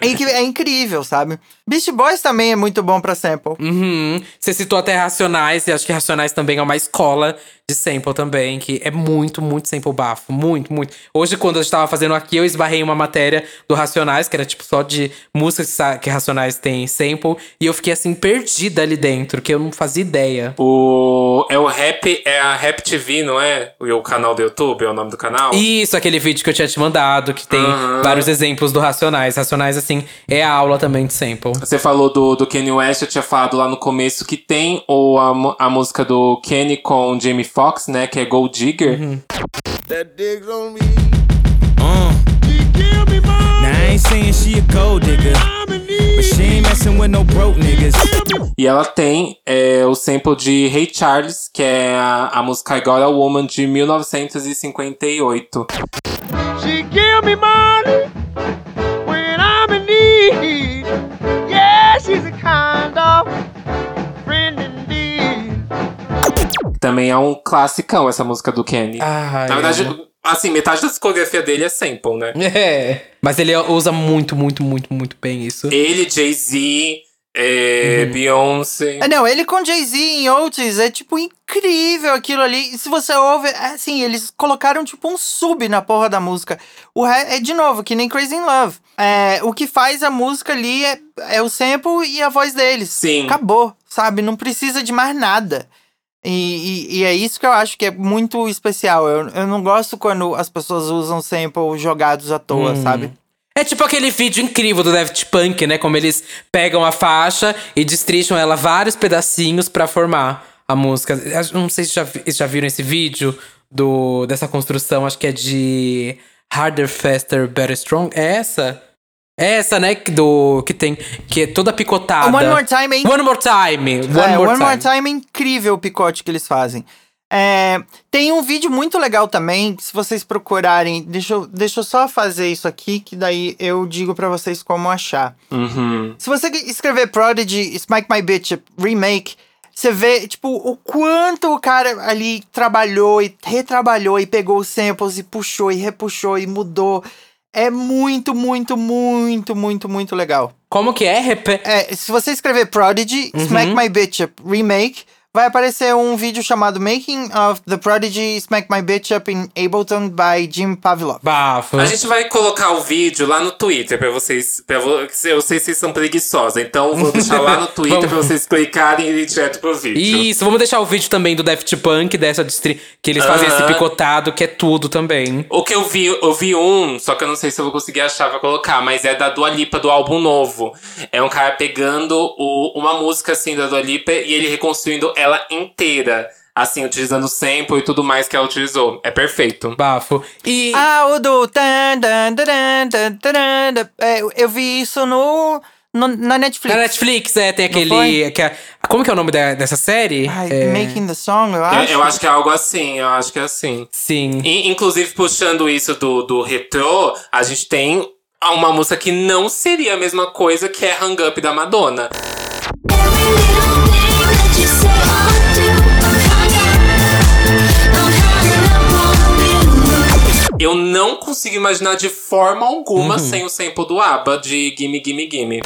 é, que- é incrível, sabe? Beast Boys também é muito bom pra sample. Uhum. Você citou até Racionais, e acho que Racionais também é uma escola de sample também, que é muito, muito sample bafo. Muito, muito. Hoje, quando eu estava fazendo aqui, eu esbarrei uma matéria do Racionais, que era tipo só de músicas que Racionais tem sample, e eu fiquei assim, perdida ali dentro, que eu não fazia ideia. O, é o Rap, é a Rap TV, não é? O canal do YouTube, é o nome do canal? Isso, aquele vídeo que eu tinha te mandado, que tem vários exemplos do Racionais. Racionais, assim, é a aula também de sample. Você falou do, do Kanye West, eu tinha falado lá no começo que tem o, a, a música do Kanye com Jamie Foxx, né? Que é Gold Digger. That digs on me. Uh. Now I ain't saying she a gold digger, E ela tem é, o sample de Hey Charles, que é a, a música I Got a Woman de 1958. She give me money when I'm in need. Yeah, she's a kind of friend indeed. Também é um classicão essa música do Kanye. Ah, Na verdade, assim, metade da discografia dele é sample, né? É. Mas ele usa muito, muito, muito, muito bem isso. Ele, Jay-Z, é, Beyoncé. É, não, ele com Jay-Z em Otis é, tipo, incrível aquilo ali. E se você ouve, é assim, eles colocaram, tipo, um sub na porra da música. O. É, de novo, que nem Crazy in Love. É, o que faz a música ali é, é o sample e a voz deles. Sim. Acabou, sabe? Não precisa de mais nada. E, e, e é isso que eu acho que é muito especial. Eu, eu não gosto quando as pessoas usam sample jogados à toa, sabe? É tipo aquele vídeo incrível do Daft Punk, né? Como eles pegam a faixa e destricham ela vários pedacinhos pra formar a música. Não sei se já, já viram esse vídeo do, dessa construção, acho que é de Harder, Faster, Better, Strong. É essa? É essa, né? que Do, que tem. Que é toda picotada. One More Time, hein? One More Time. One, é, more, One time. More Time é incrível o picote que eles fazem. É, tem um vídeo muito legal também, se vocês procurarem. Deixa eu, deixa eu só fazer isso aqui, que daí eu digo pra vocês como achar. Uhum. Se você escrever Prodigy, Smike My Bitch Remake, você vê, tipo, o quanto o cara ali trabalhou e retrabalhou e pegou os samples e puxou e repuxou e mudou. É muito, muito, muito, muito, muito legal. Como que é? Repe- É, se você escrever Prodigy, Uhum. Smack My Bitch Up Remake, vai aparecer um vídeo chamado Making of the Prodigy Smack My Bitch Up in Ableton by Jim Pavlov. Bafo. A gente vai colocar o vídeo lá no Twitter pra vocês. Pra vo eu sei se vocês são preguiçosos, então eu vou deixar lá no Twitter pra vocês clicarem e ir direto pro vídeo. Isso, vamos deixar o vídeo também do Daft Punk, dessa distri... que eles fazem esse picotado, que é tudo também. O que eu vi, eu vi um, só que eu não sei se eu vou conseguir achar pra colocar, mas é da Dua Lipa do álbum novo. É um cara pegando o- uma música assim da Dua Lipa e ele reconstruindo ela inteira. Assim, utilizando o sample e tudo mais que ela utilizou. É perfeito. Bafo. E. Ah, o do. eu vi isso no, no- na Netflix. Na Netflix, é, tem aquele. Que é- como que é o nome da- dessa série? Ai, É, Making the Song, eu acho. Eu, eu acho que é algo assim, eu acho que é assim. Sim. E, inclusive, puxando isso do, do retrô, a gente tem uma música que não seria a mesma coisa que é Hang Up da Madonna. Eu não consigo imaginar de forma alguma sem o sample do ABBA de Gimme Gimme Gimme.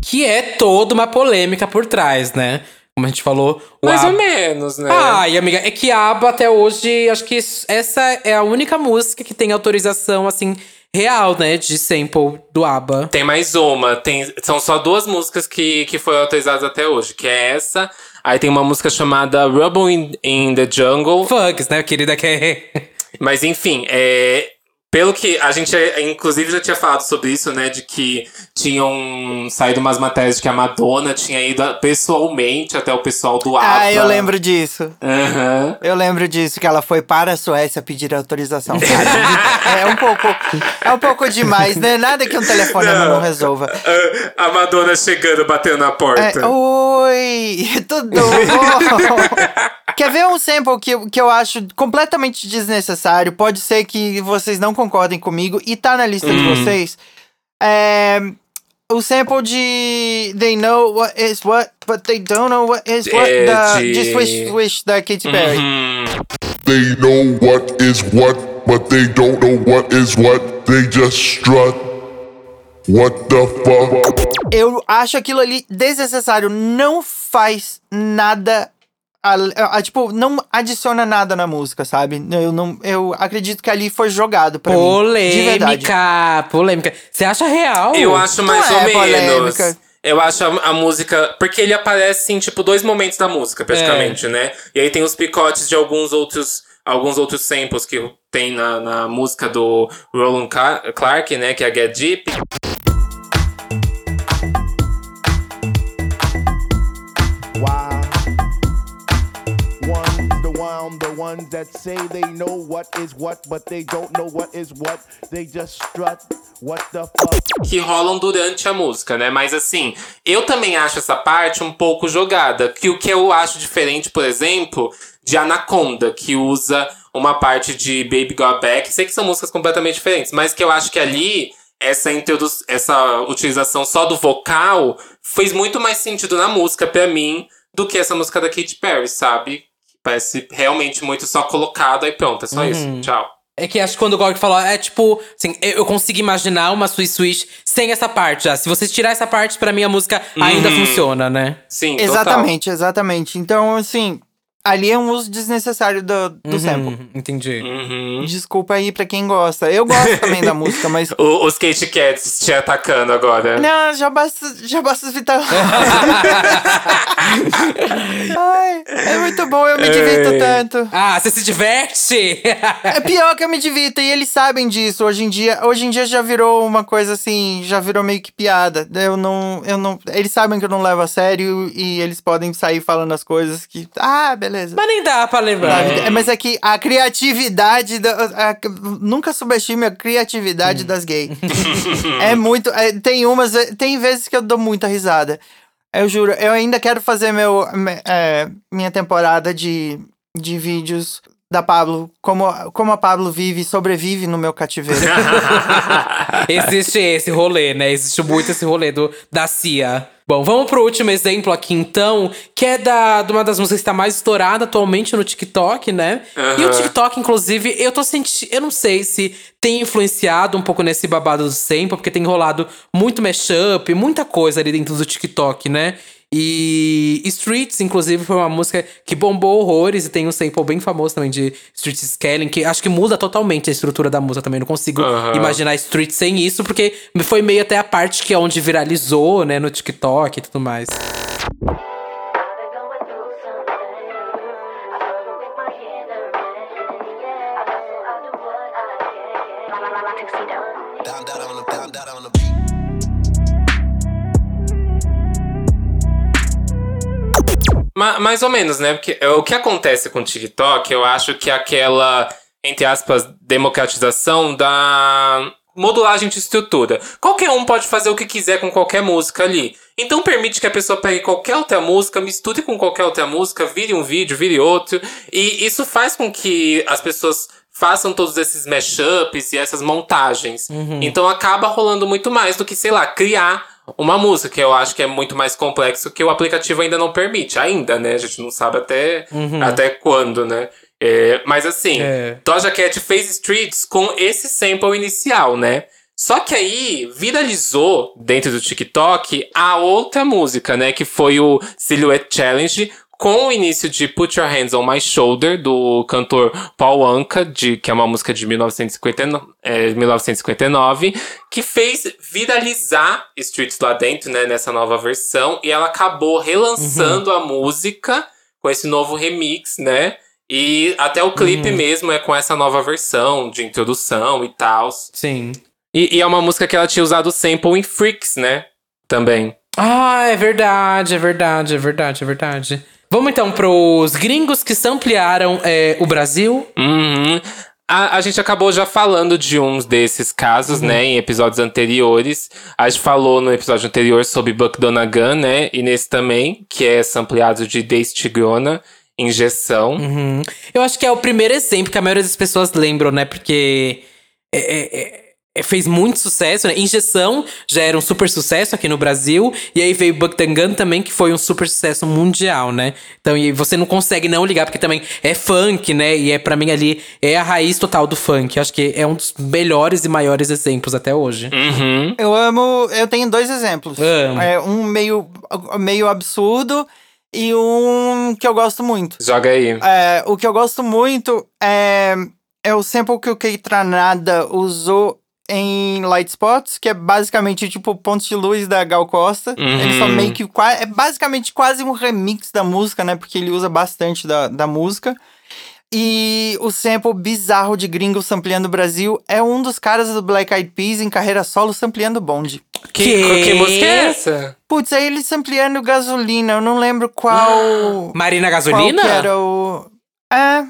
Que é toda uma polêmica por trás, né? Como a gente falou. Mais ABBA... ou menos, né? Ai, amiga, é que a ABBA até hoje, acho que essa é a única música que tem autorização, assim, real, né? De sample do ABBA. Tem mais uma. Tem, são só duas músicas que, que foram autorizadas até hoje, que é essa. Aí tem uma música chamada Rubble in, in the Jungle. Fugs, né, querida? Que é... Mas enfim, é, Pelo que a gente, inclusive, já tinha falado sobre isso, né? De que tinham saído umas matérias de que a Madonna tinha ido pessoalmente até o pessoal do ABBA. Ah, eu lembro disso. Aham. Eu lembro disso, que ela foi para a Suécia pedir autorização. É um pouco. É um pouco demais, né? Nada que um telefonema não, resolva. A Madonna chegando, batendo na porta. É, Oi! Tudo bom? Quer ver um sample que, que eu acho completamente desnecessário? Pode ser que vocês não concordem comigo e tá na lista de Hum. vocês. É. O sample de They Know What Is What, but They Don't Know What Is What É, da, de- de Swish Swish da Katy Perry. Uhum. They know what is what, but they don't know what is what. They just strut. What the fuck? Eu acho aquilo ali desnecessário. Não faz nada. A- a- tipo, não adiciona nada na música, sabe? Eu, não, eu acredito que ali foi jogado pra mim. De verdade. Polêmica, polêmica. Você acha real? Eu acho mais Não ou é menos. polêmica. Eu acho a, a música. Porque ele aparece em, tipo, dois momentos da música, praticamente, né? E aí tem os picotes de alguns outros. Alguns outros samples que tem na, na música do Roland Clark, né? Que é a Get Deep. One, the ones that say they know what is what, but they don't know what is what. They just strut. What the fuck? que rolam durante a música, né? Mas assim, eu também acho essa parte um pouco jogada. Que o que eu acho diferente, por exemplo, de Anaconda, que usa uma parte de Baby Got Back. Sei que são músicas completamente diferentes, mas que eu acho que ali essa, essa utilização só do vocal fez muito mais sentido na música pra mim do que essa música da Katy Perry, sabe? Parece realmente muito só colocado, aí pronto, é só isso. Tchau. É que acho que quando o Gorg falou, é tipo, assim, eu consigo imaginar uma Swiss Swish sem essa parte já. Se você tirar essa parte, pra mim a música ainda Uhum. funciona, né? Sim, total. Exatamente, exatamente. Então, assim, ali é um uso desnecessário do, do sample. Uhum, entendi. Uhum. Desculpa aí pra quem gosta. Eu gosto também da música, mas. O- os Kate Cats te atacando agora. Não, já basta, já basta evitar. Ai, é muito bom, eu me divirto tanto. Ah, você se diverte? É pior que eu me divirto e eles sabem disso. Hoje em dia, hoje em dia já virou uma coisa assim, já virou meio que piada. Eu não, eu não, eles sabem que eu não levo a sério e eles podem sair falando as coisas que, ah, beleza. Mas nem dá pra lembrar. É, Mas é que a criatividade. Da, a- nunca subestime a criatividade das gays. é muito. é, tem umas. Tem vezes que eu dou muita risada. Eu juro, eu ainda quero fazer meu, me- é, minha temporada de, de vídeos da Pablo. Como, como a Pablo vive e sobrevive no meu cativeiro. Existe esse rolê, né? Existe muito esse rolê do, da CIA. Bom, vamos pro último exemplo aqui então, que é da, de uma das músicas que tá mais estourada atualmente no TikTok, né? E o. TikTok, inclusive, eu tô sentindo. Eu não sei se tem influenciado um pouco nesse babado do sample, porque tem rolado muito mashup, muita coisa ali dentro do TikTok, né? E Streets, inclusive, foi uma música que bombou horrores e tem um sample bem famoso também de Streets Scaling, que acho que muda totalmente a estrutura da música também. Não consigo imaginar Streets sem isso, porque foi meio até a parte que é onde viralizou, né, no TikTok e tudo mais. Ma- mais ou menos, né? Porque é, o que acontece com o TikTok, eu acho que é aquela, entre aspas, democratização da modulagem de estrutura. Qualquer um pode fazer o que quiser com qualquer música ali. Então permite que a pessoa pegue qualquer outra música, misture com qualquer outra música, vire um vídeo, vire outro. E isso faz com que as pessoas façam todos esses mashups e essas montagens. Então acaba rolando muito mais do que, sei lá, criar uma música, que eu acho que é muito mais complexo que o aplicativo ainda não permite. Ainda, né? A gente não sabe até, até quando, né? É, mas assim, É. Doja Cat fez Streets com esse sample inicial, né? Só que aí viralizou dentro do TikTok a outra música, né? Que foi o Silhouette Challenge com o início de Put Your Hands on My Shoulder, do cantor Paul Anka, de, que é uma música de 1959, é, 1959, que fez viralizar Streets lá dentro, né? Nessa nova versão. E ela acabou relançando a música com esse novo remix, né? E até o clipe Uhum. mesmo é com essa nova versão de introdução e tal. Sim. E, e é uma música que ela tinha usado sample em Freaks, né? Também. Ah, é verdade, é verdade, é verdade, é verdade. Vamos então pros gringos que samplearam é, o Brasil. Uhum. A, a gente acabou já falando de uns desses casos, Uhum. né, em episódios anteriores. A gente falou no episódio anterior sobre Buck Donagan, né, e nesse também, que é sampleado de Dace Tigrona, Injeção. Uhum. Eu acho que é o primeiro exemplo que a maioria das pessoas lembram, né? Porque é- é- é- fez muito sucesso, né? Injeção já era um super sucesso aqui no Brasil. E aí veio Buktangan também, que foi um super sucesso mundial, né? Então, e você não consegue não ligar, porque também é funk, né? E é para mim ali, é a raiz total do funk. Eu acho que é um dos melhores e maiores exemplos até hoje. Uhum. Eu amo. Eu tenho dois exemplos. Amo. É, um meio, meio absurdo e um que eu gosto muito. Joga aí. É, o que eu gosto muito é, é o sample que o Keitranada usou em Light Spots, que é basicamente tipo pontos de luz da Gal Costa. Uhum. Ele só meio que é basicamente quase um remix da música, né? Porque ele usa bastante da, da música. E o sample bizarro de gringo sampleando o Brasil é um dos caras do Black Eyed Peas em carreira solo sampleando bonde. Que, Que? que música é essa? Putz, aí ele sampleando gasolina, eu não lembro qual. Marina qual Gasolina? que era o. É.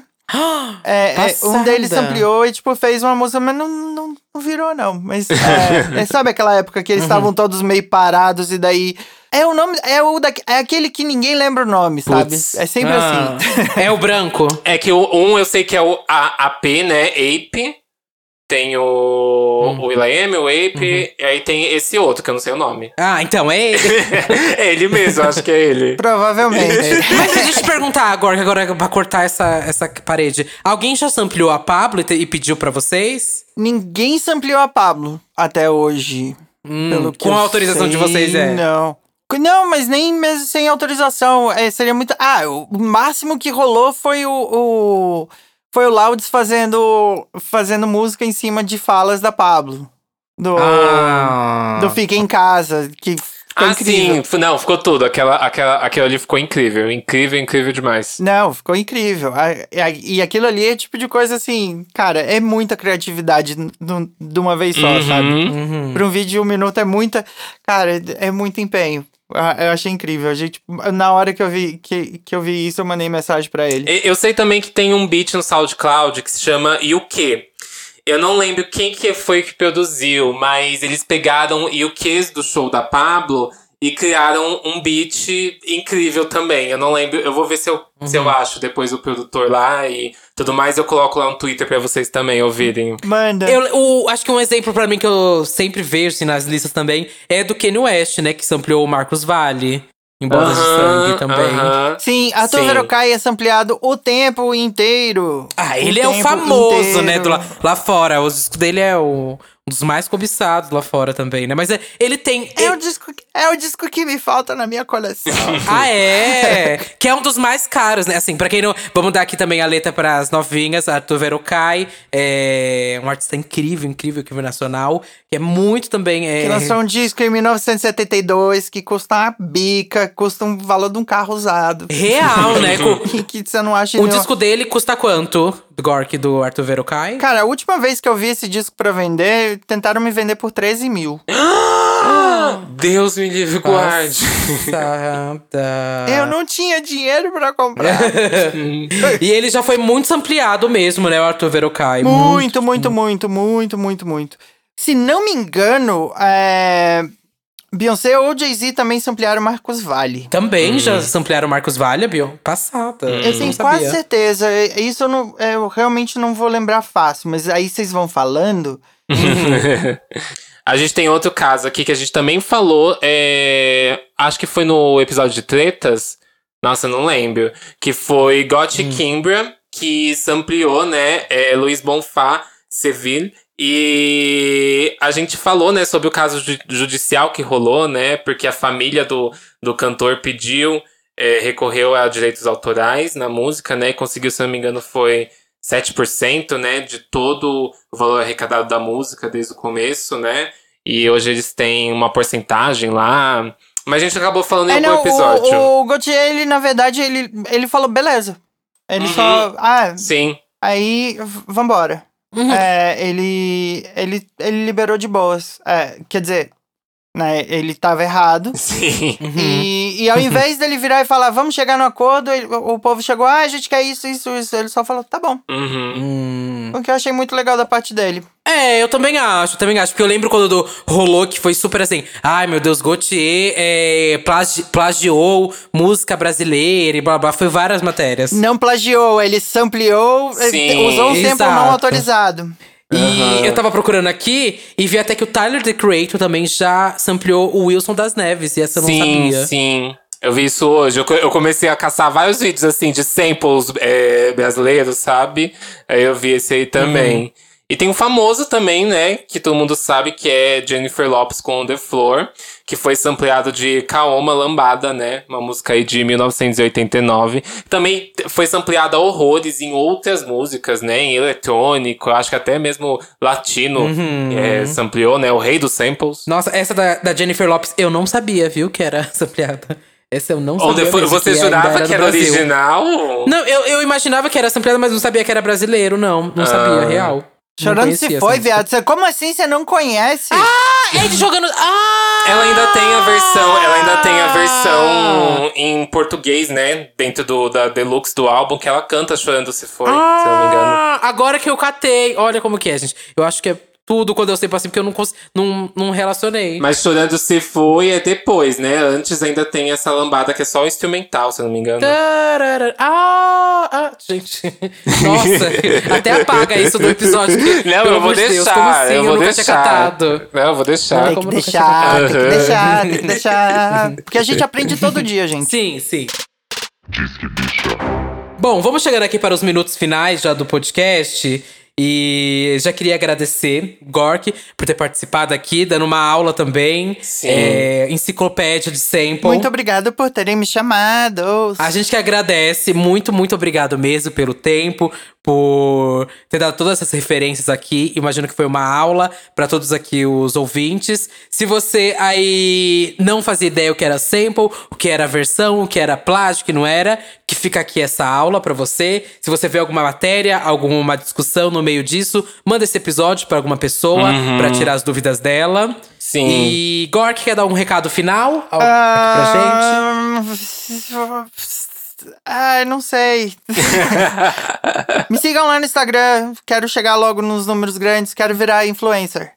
É, é, um deles ampliou e, tipo, fez uma música, mas não, não, não virou, não. Mas, é, é, sabe aquela época que eles Uhum. estavam todos meio parados e daí... É o nome, é, o da, é aquele que ninguém lembra o nome, sabe? Putz. É sempre Ah, assim. É o branco. É que o um eu sei que é o A- AP, né? Ape. Tem o, Hum. o Will.i.am, o Ape. Uhum. E aí tem esse outro, que eu não sei o nome. Ah, então é ele. é ele mesmo, acho que é ele. Provavelmente. Mas deixa eu te perguntar agora, que agora é pra cortar essa, essa parede. Alguém já sampleou a Pablo e, te- e pediu pra vocês? Ninguém sampleou a Pablo até hoje. Hum, Pelo que com a autorização de sei, vocês, é? Não. Não, mas nem mesmo sem autorização. É, seria muito. Ah, o máximo que rolou foi o. o- foi o Louds fazendo, fazendo música em cima de falas da Pablo. Do, Ah. do Fica em Casa. Que ficou Ah, incrível. sim. Não, ficou tudo. Aquela, aquela, aquilo ali ficou incrível. Incrível, incrível demais. Não, ficou incrível. E aquilo ali é tipo de coisa assim, cara, é muita criatividade de uma vez só, sabe? Uhum. Pra um vídeo de um minuto é muita. Cara, é muito empenho. Ah, Eu achei incrível. A gente, na hora que eu vi que, que eu vi isso, eu mandei mensagem pra ele. Eu sei também que tem um beat no SoundCloud que se chama E o quê? Eu não lembro quem que foi que produziu, mas eles pegaram E o quês do show da Pablo e criaram um beat incrível também. Eu não lembro, eu vou ver se eu, se eu acho depois o produtor lá e tudo mais. Eu coloco lá no Twitter pra vocês também ouvirem. Manda. Eu, o- acho que um exemplo pra mim que eu sempre vejo assim, nas listas também é do Kanye West, né? Que sampleou o Marcos Vale. Em Bolas de Sangue também. aham. Sim, Arthur Sim. Verocai é ampliado o tempo inteiro. Ah, ele é o famoso, né? inteiro. Do lá, lá fora. O disco dele é o, um dos mais cobiçados lá fora também, né? Mas é- ele tem. É o, disco, é o disco que me falta na minha coleção. Ah, é? que é um dos mais caros, né? Assim, pra quem não. Vamos dar aqui também a letra pras novinhas. Arthur Verocai é um artista incrível, incrível, incrível nacional. Que é muito também. É, que lançou um disco em 1972 que custa uma bica, custa um valor de um carro usado. Real, né? Que, que você não acha o disco dele custa quanto? Do Gork do Arthur Verocai? Cara, a última vez que eu vi esse disco pra vender, tentaram me vender por 13 mil. Deus me livre, guarde. Eu não tinha dinheiro pra comprar. E ele já foi muito ampliado mesmo, né? O Arthur Verocai. muito, muito, muito, muito, muito, muito. Se não me engano, é... Beyoncé ou Jay-Z também ampliaram Marcos Vale. Também já ampliaram o Marcos Vale, Bio? Passada. Eu não tenho sabia. quase certeza. Isso eu, não, é, eu realmente não vou lembrar fácil, mas aí vocês vão falando. A gente tem outro caso aqui que a gente também falou, é... acho que foi no episódio de tretas, nossa, não lembro, que foi Got Kimbra, que sampleou, né, é, Luiz Bonfá, Seville, e a gente falou, né, sobre o caso ju- judicial que rolou, né, porque a família do, do cantor pediu, é, recorreu a direitos autorais na música, né, e conseguiu, se não me engano, foi 7%, né, de todo o valor arrecadado da música desde o começo, né? E hoje eles têm uma porcentagem lá. Mas a gente acabou falando em É, algum não, episódio. o, o Gautier, ele, na verdade, ele, ele falou, beleza. Ele Uhum. só. Ah, Sim. aí vambora. Uhum. É, ele, ele, ele liberou de boas. É, quer dizer, né, ele tava errado. Sim. Uhum. E, e ao invés dele virar e falar, vamos chegar no acordo, ele- o, o povo chegou, ah, a gente quer isso, isso, isso. Ele só falou, tá bom. Uhum. Hum. O que eu achei muito legal da parte dele. É, eu também acho, também acho. Porque eu lembro quando do- rolou que foi super assim. Ai, meu Deus, Gautier é, plagi- plagiou música brasileira e blá blá. Foi várias matérias. Não plagiou, ele sampleou, Sim, usou um exato. não autorizado. E Aham. eu tava procurando aqui e vi até que o Tyler The Creator também já sampleou o Wilson das Neves. E essa eu não sim, sabia. sim. Eu vi isso hoje. Eu, eu comecei a caçar vários vídeos assim de samples é, brasileiros, sabe? Aí eu vi esse aí também. Uhum. E tem um famoso também, né? Que todo mundo sabe que é Jennifer Lopes com The Floor, que foi sampleado de Kaoma Lambada, né? Uma música aí de 1989. Também foi sampleada horrores em outras músicas, né? Em eletrônico, acho que até mesmo latino Uhum. é, sampleou, né? O rei dos samples. Nossa, essa da, da Jennifer Lopes eu não sabia, viu, que era sampleada. Essa eu não sabia. mesmo, você que jurava no que era Brasil. original? Não, eu, eu imaginava que era sampleada, mas não sabia que era brasileiro, não. Não sabia, Ah. real. Chorando se foi, viado. Você- Como assim você não conhece? Ah, ele jogando. Ah! Ela ainda tem a versão, ela ainda tem a versão em português, né? Dentro do, da deluxe do álbum, que ela canta chorando se foi, se eu não me engano. Ah, agora que eu catei. Olha como que é, gente. Eu acho que é tudo quando eu sei assim, porque eu não, não, não relacionei. Mas chorando se foi é depois, né? Antes ainda tem essa lambada que é só instrumental, se eu não me engano. Tarara- Ah, ah, gente. Nossa, até apaga isso do episódio. que, Não, eu vou Deus, deixar, como assim? eu vou nunca deixar. tinha catado. Não, eu vou deixar. Tem que deixar, tem que deixar, tem que deixar. Porque a gente aprende todo dia, gente. Sim, sim. Bom, vamos chegando aqui para os minutos finais já do podcast. E já queria agradecer, Gork, por ter participado aqui, dando uma aula também. Sim. É, enciclopédia de sample. Muito obrigado por terem me chamado. A gente que agradece, muito, muito obrigado mesmo pelo tempo, por ter dado todas essas referências aqui. Imagino que foi uma aula para todos aqui os ouvintes. Se você aí não fazia ideia o que era sample, o que era versão, o que era plágio, o que não era, que fica aqui essa aula para você. Se você vê alguma matéria, alguma discussão no meio disso, manda esse episódio para alguma pessoa para tirar as dúvidas dela. Sim. E Gork quer dar um recado final ao- aqui pra gente? Ai, não sei. Me sigam lá no Instagram. Quero chegar logo nos números grandes. Quero virar influencer.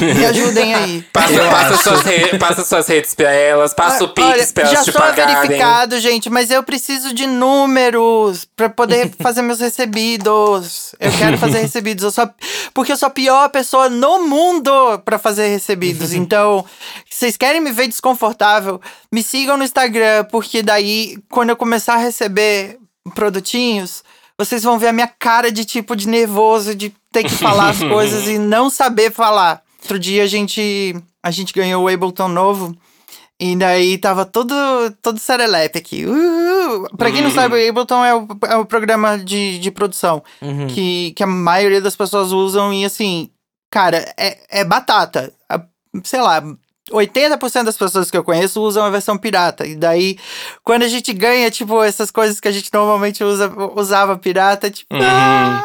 Me ajudem aí. Passa, passa, suas re- passa suas redes pra elas, passa o Ah, Olha, Pix pra elas já te sou pagarem. verificado, gente, mas eu preciso de números pra poder fazer meus recebidos. Eu quero fazer recebidos. Eu sou, porque eu sou a pior pessoa no mundo pra fazer recebidos. Então, se vocês querem me ver desconfortável, me sigam no Instagram, porque daí, quando eu começar a receber produtinhos, vocês vão ver a minha cara de tipo de nervoso, de ter que falar as coisas e não saber falar. Outro dia a gente, a gente ganhou o Ableton novo. E daí tava todo, todo serelepe aqui. Uh, pra quem não sabe, o Ableton é o, é o programa de, de produção que, que a maioria das pessoas usam. E assim, cara, é, é batata. Sei lá, 80% das pessoas que eu conheço usam a versão pirata. E daí, quando a gente ganha, tipo, essas coisas que a gente normalmente usa, usava pirata, tipo. ah,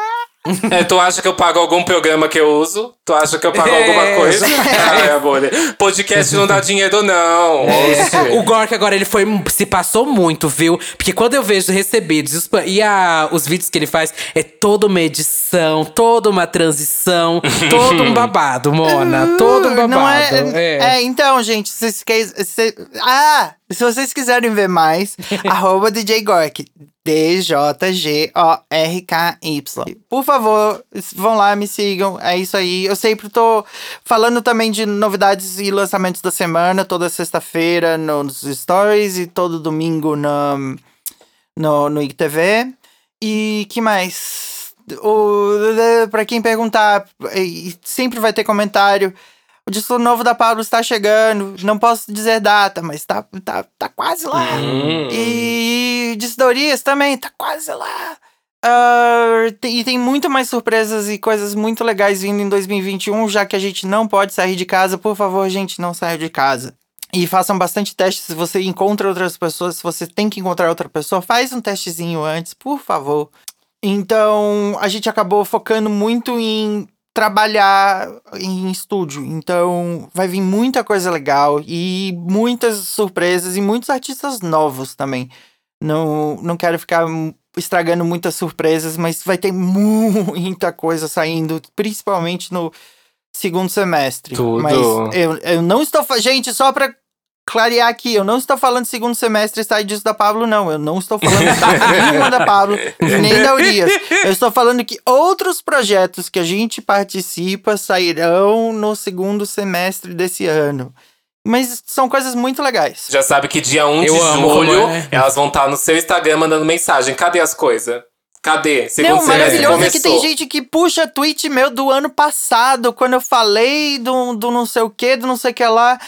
É, tu acha que eu pago algum programa que eu uso? Tu acha que eu pago alguma É, coisa? Ai, amor. Podcast não dá dinheiro, não. Oxe. O Gork agora ele foi se passou muito, viu? Porque quando eu vejo recebidos e, e a- os vídeos que ele faz é toda uma edição, toda uma transição, todo um babado, Mona, todo um babado. Não é, é. é, então, gente, se vocês querem. ah! Se vocês quiserem ver mais, arroba DJ Gork. D-J-G-O-R-K-Y. Por favor, vão lá, me sigam. É isso aí. Eu sempre tô falando também de novidades e lançamentos da semana, toda sexta-feira nos stories e todo domingo no, no, no IGTV. E que mais? O, pra quem perguntar, sempre vai ter comentário. O disco novo da Pablo está chegando. Não posso dizer data, mas tá, tá, tá quase lá. E disco também, tá quase lá. Ah, tem- e tem muito mais surpresas e coisas muito legais vindo em 2021, já que a gente não pode sair de casa. Por favor, gente, não saia de casa. E façam bastante testes. Se você encontra outras pessoas, se você tem que encontrar outra pessoa, faz um testezinho antes, por favor. Então, a gente acabou focando muito em trabalhar em estúdio. Então, vai vir muita coisa legal e muitas surpresas e muitos artistas novos também. Não, não quero ficar estragando muitas surpresas, mas vai ter muita coisa saindo, principalmente no segundo semestre. Tudo. Mas eu, eu não estou. Gente, só pra clarear aqui, eu não estou falando segundo semestre sai disso da Pablo, não. Eu não estou falando nenhuma da Pablo, nem da Urias. Eu estou falando que outros projetos que a gente participa sairão no segundo semestre desse ano. Mas são coisas muito legais. Já sabe que dia 1 de Eu amo julho como é. elas vão estar no seu Instagram mandando mensagem. Cadê as coisas? Cadê? Segundo Não, semestre maravilhoso é que tem começou. gente que puxa tweet meu do ano passado, quando eu falei do, do não sei o que, do não sei o que lá.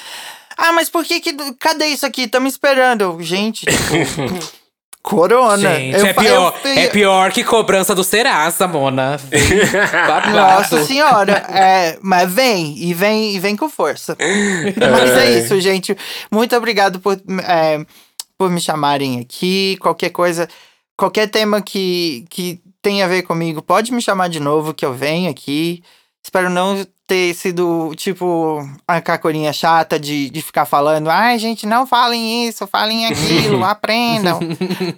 Ah, mas por que que. Cadê isso aqui? Tá me esperando. Gente, tipo, corona. Gente, Eu é pior, eu- é pior que cobrança do Serasa, Mona. Nossa senhora, é, mas vem, e vem, e vem com força. mas é isso, gente. Muito obrigado por, é, por me chamarem aqui. Qualquer coisa, qualquer tema que, que tenha a ver comigo, pode me chamar de novo, que eu venho aqui. Espero não ter sido, tipo, a cacorinha chata de, de ficar falando. Ai, gente, não falem isso, falem aquilo, aprendam.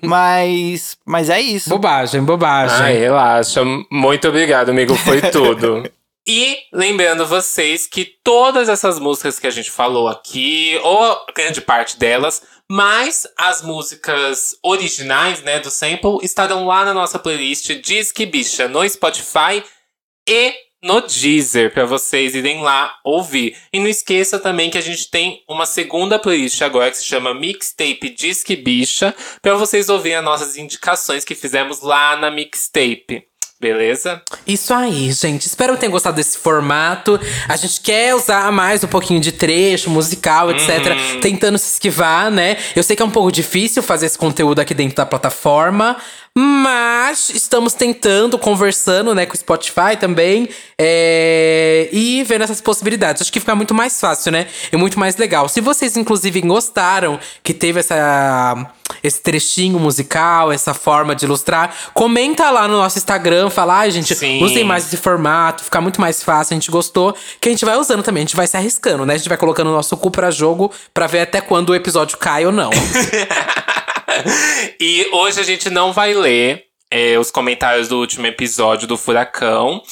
mas, mas é isso. Bobagem, bobagem. Ai, relaxa. Muito obrigado, amigo. Foi tudo. E lembrando vocês que todas essas músicas que a gente falou aqui, ou grande parte delas, mais as músicas originais, né, do sample, estarão lá na nossa playlist Disque Bicha no Spotify e no Deezer, para vocês irem lá ouvir. E não esqueça também que a gente tem uma segunda playlist agora que se chama Mixtape Disque Bicha, para vocês ouvirem as nossas indicações que fizemos lá na mixtape. Beleza? Isso aí, gente. Espero que tenham gostado desse formato. A gente quer usar mais um pouquinho de trecho musical, etc. Tentando se esquivar, né? Eu sei que é um pouco difícil fazer esse conteúdo aqui dentro da plataforma. Mas estamos tentando, conversando, né, com o Spotify também. é, e vendo essas possibilidades. Acho que fica muito mais fácil, né? E muito mais legal. Se vocês, inclusive, gostaram que teve essa esse trechinho musical, essa forma de ilustrar, comenta lá no nosso Instagram, fala, ai, gente, Sim. usem mais esse formato, fica muito mais fácil, a gente gostou, que a gente vai usando também, a gente vai se arriscando, né? A gente vai colocando o nosso cu pra jogo pra ver até quando o episódio cai ou não. e hoje a gente não vai ler é, os comentários do último episódio do Furacão.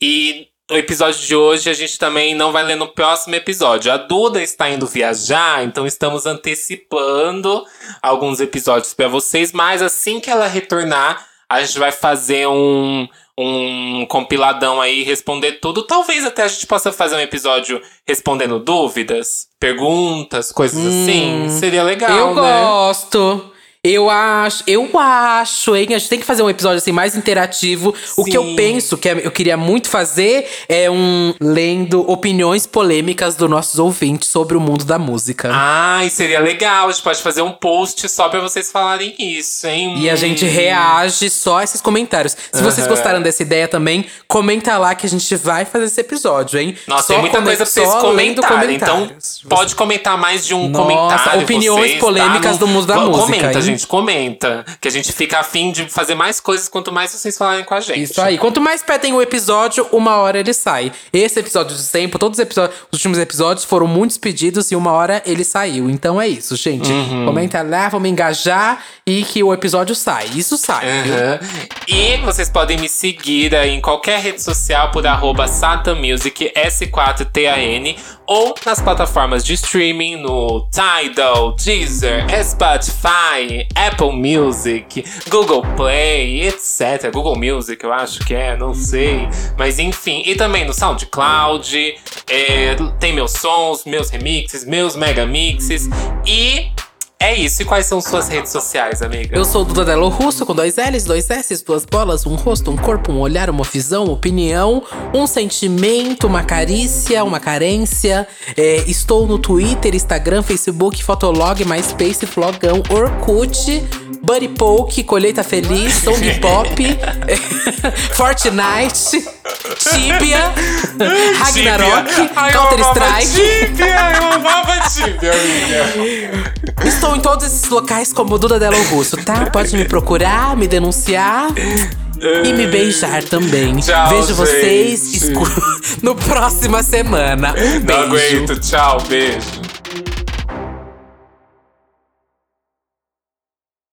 E o episódio de hoje a gente também não vai ler no próximo episódio. A Duda está indo viajar, então estamos antecipando alguns episódios para vocês. Mas assim que ela retornar, a gente vai fazer um, um compiladão aí, responder tudo. Talvez até a gente possa fazer um episódio respondendo dúvidas, perguntas, coisas assim. Seria legal, eu né? gosto. Eu acho, eu acho, hein? A gente tem que fazer um episódio assim mais interativo. O que eu Sim. penso que é- eu queria muito fazer é um lendo opiniões polêmicas dos nossos ouvintes sobre o mundo da música. Ai, seria legal. A gente pode fazer um post só pra vocês falarem isso, hein? E a gente reage só a esses comentários. Se vocês Aham. gostaram dessa ideia também, comenta lá que a gente vai fazer esse episódio, hein? Nossa, Só tem muita coisa pra vocês comentarem. Então, pode comentar mais de um Nossa, comentário. opiniões vocês, tá? polêmicas do mundo da música, Comenta? Gente, comenta. Que a gente fica afim de fazer mais coisas quanto mais vocês falarem com a gente. Isso aí. Quanto mais pé tem o episódio, uma hora ele sai. Esse episódio de tempo, todos os, episódios, os últimos episódios foram muitos pedidos e uma hora ele saiu. Então é isso, gente. Uhum. Comenta lá, vamos engajar e que o episódio sai. Isso sai. Aham. E vocês podem me seguir aí em qualquer rede social por arroba SatanMusic, S4TAN, ou nas plataformas de streaming no Tidal, Deezer, Spotify, Apple Music, Google Play, etc. Google Music, eu acho que é, não sei. Mas enfim, e também no SoundCloud, é, tem meus sons, meus remixes, meus megamixes e... É isso. E quais são suas redes sociais, amiga? Eu sou o Russo, com dois L's, dois S's, duas bolas, um rosto, um corpo, um olhar, uma visão, uma opinião, um sentimento, uma carícia, uma carência. É, estou no Twitter, Instagram, Facebook, Fotolog, MySpace, Flogão, Orkut, Buddy Poke, Colheita Feliz, Song Pop, Fortnite. Tibia, Ragnarok, Tibia. Ai, eu Counter amava Strike. Tibia, eu amava Tibia, amiga. Estou em todos esses locais como Duda Delo Russo, tá? Pode me procurar, me denunciar. E me beijar também. Tchau, Vejo vocês gente. escu- no próxima semana. Um Não beijo. aguento. Tchau, beijo.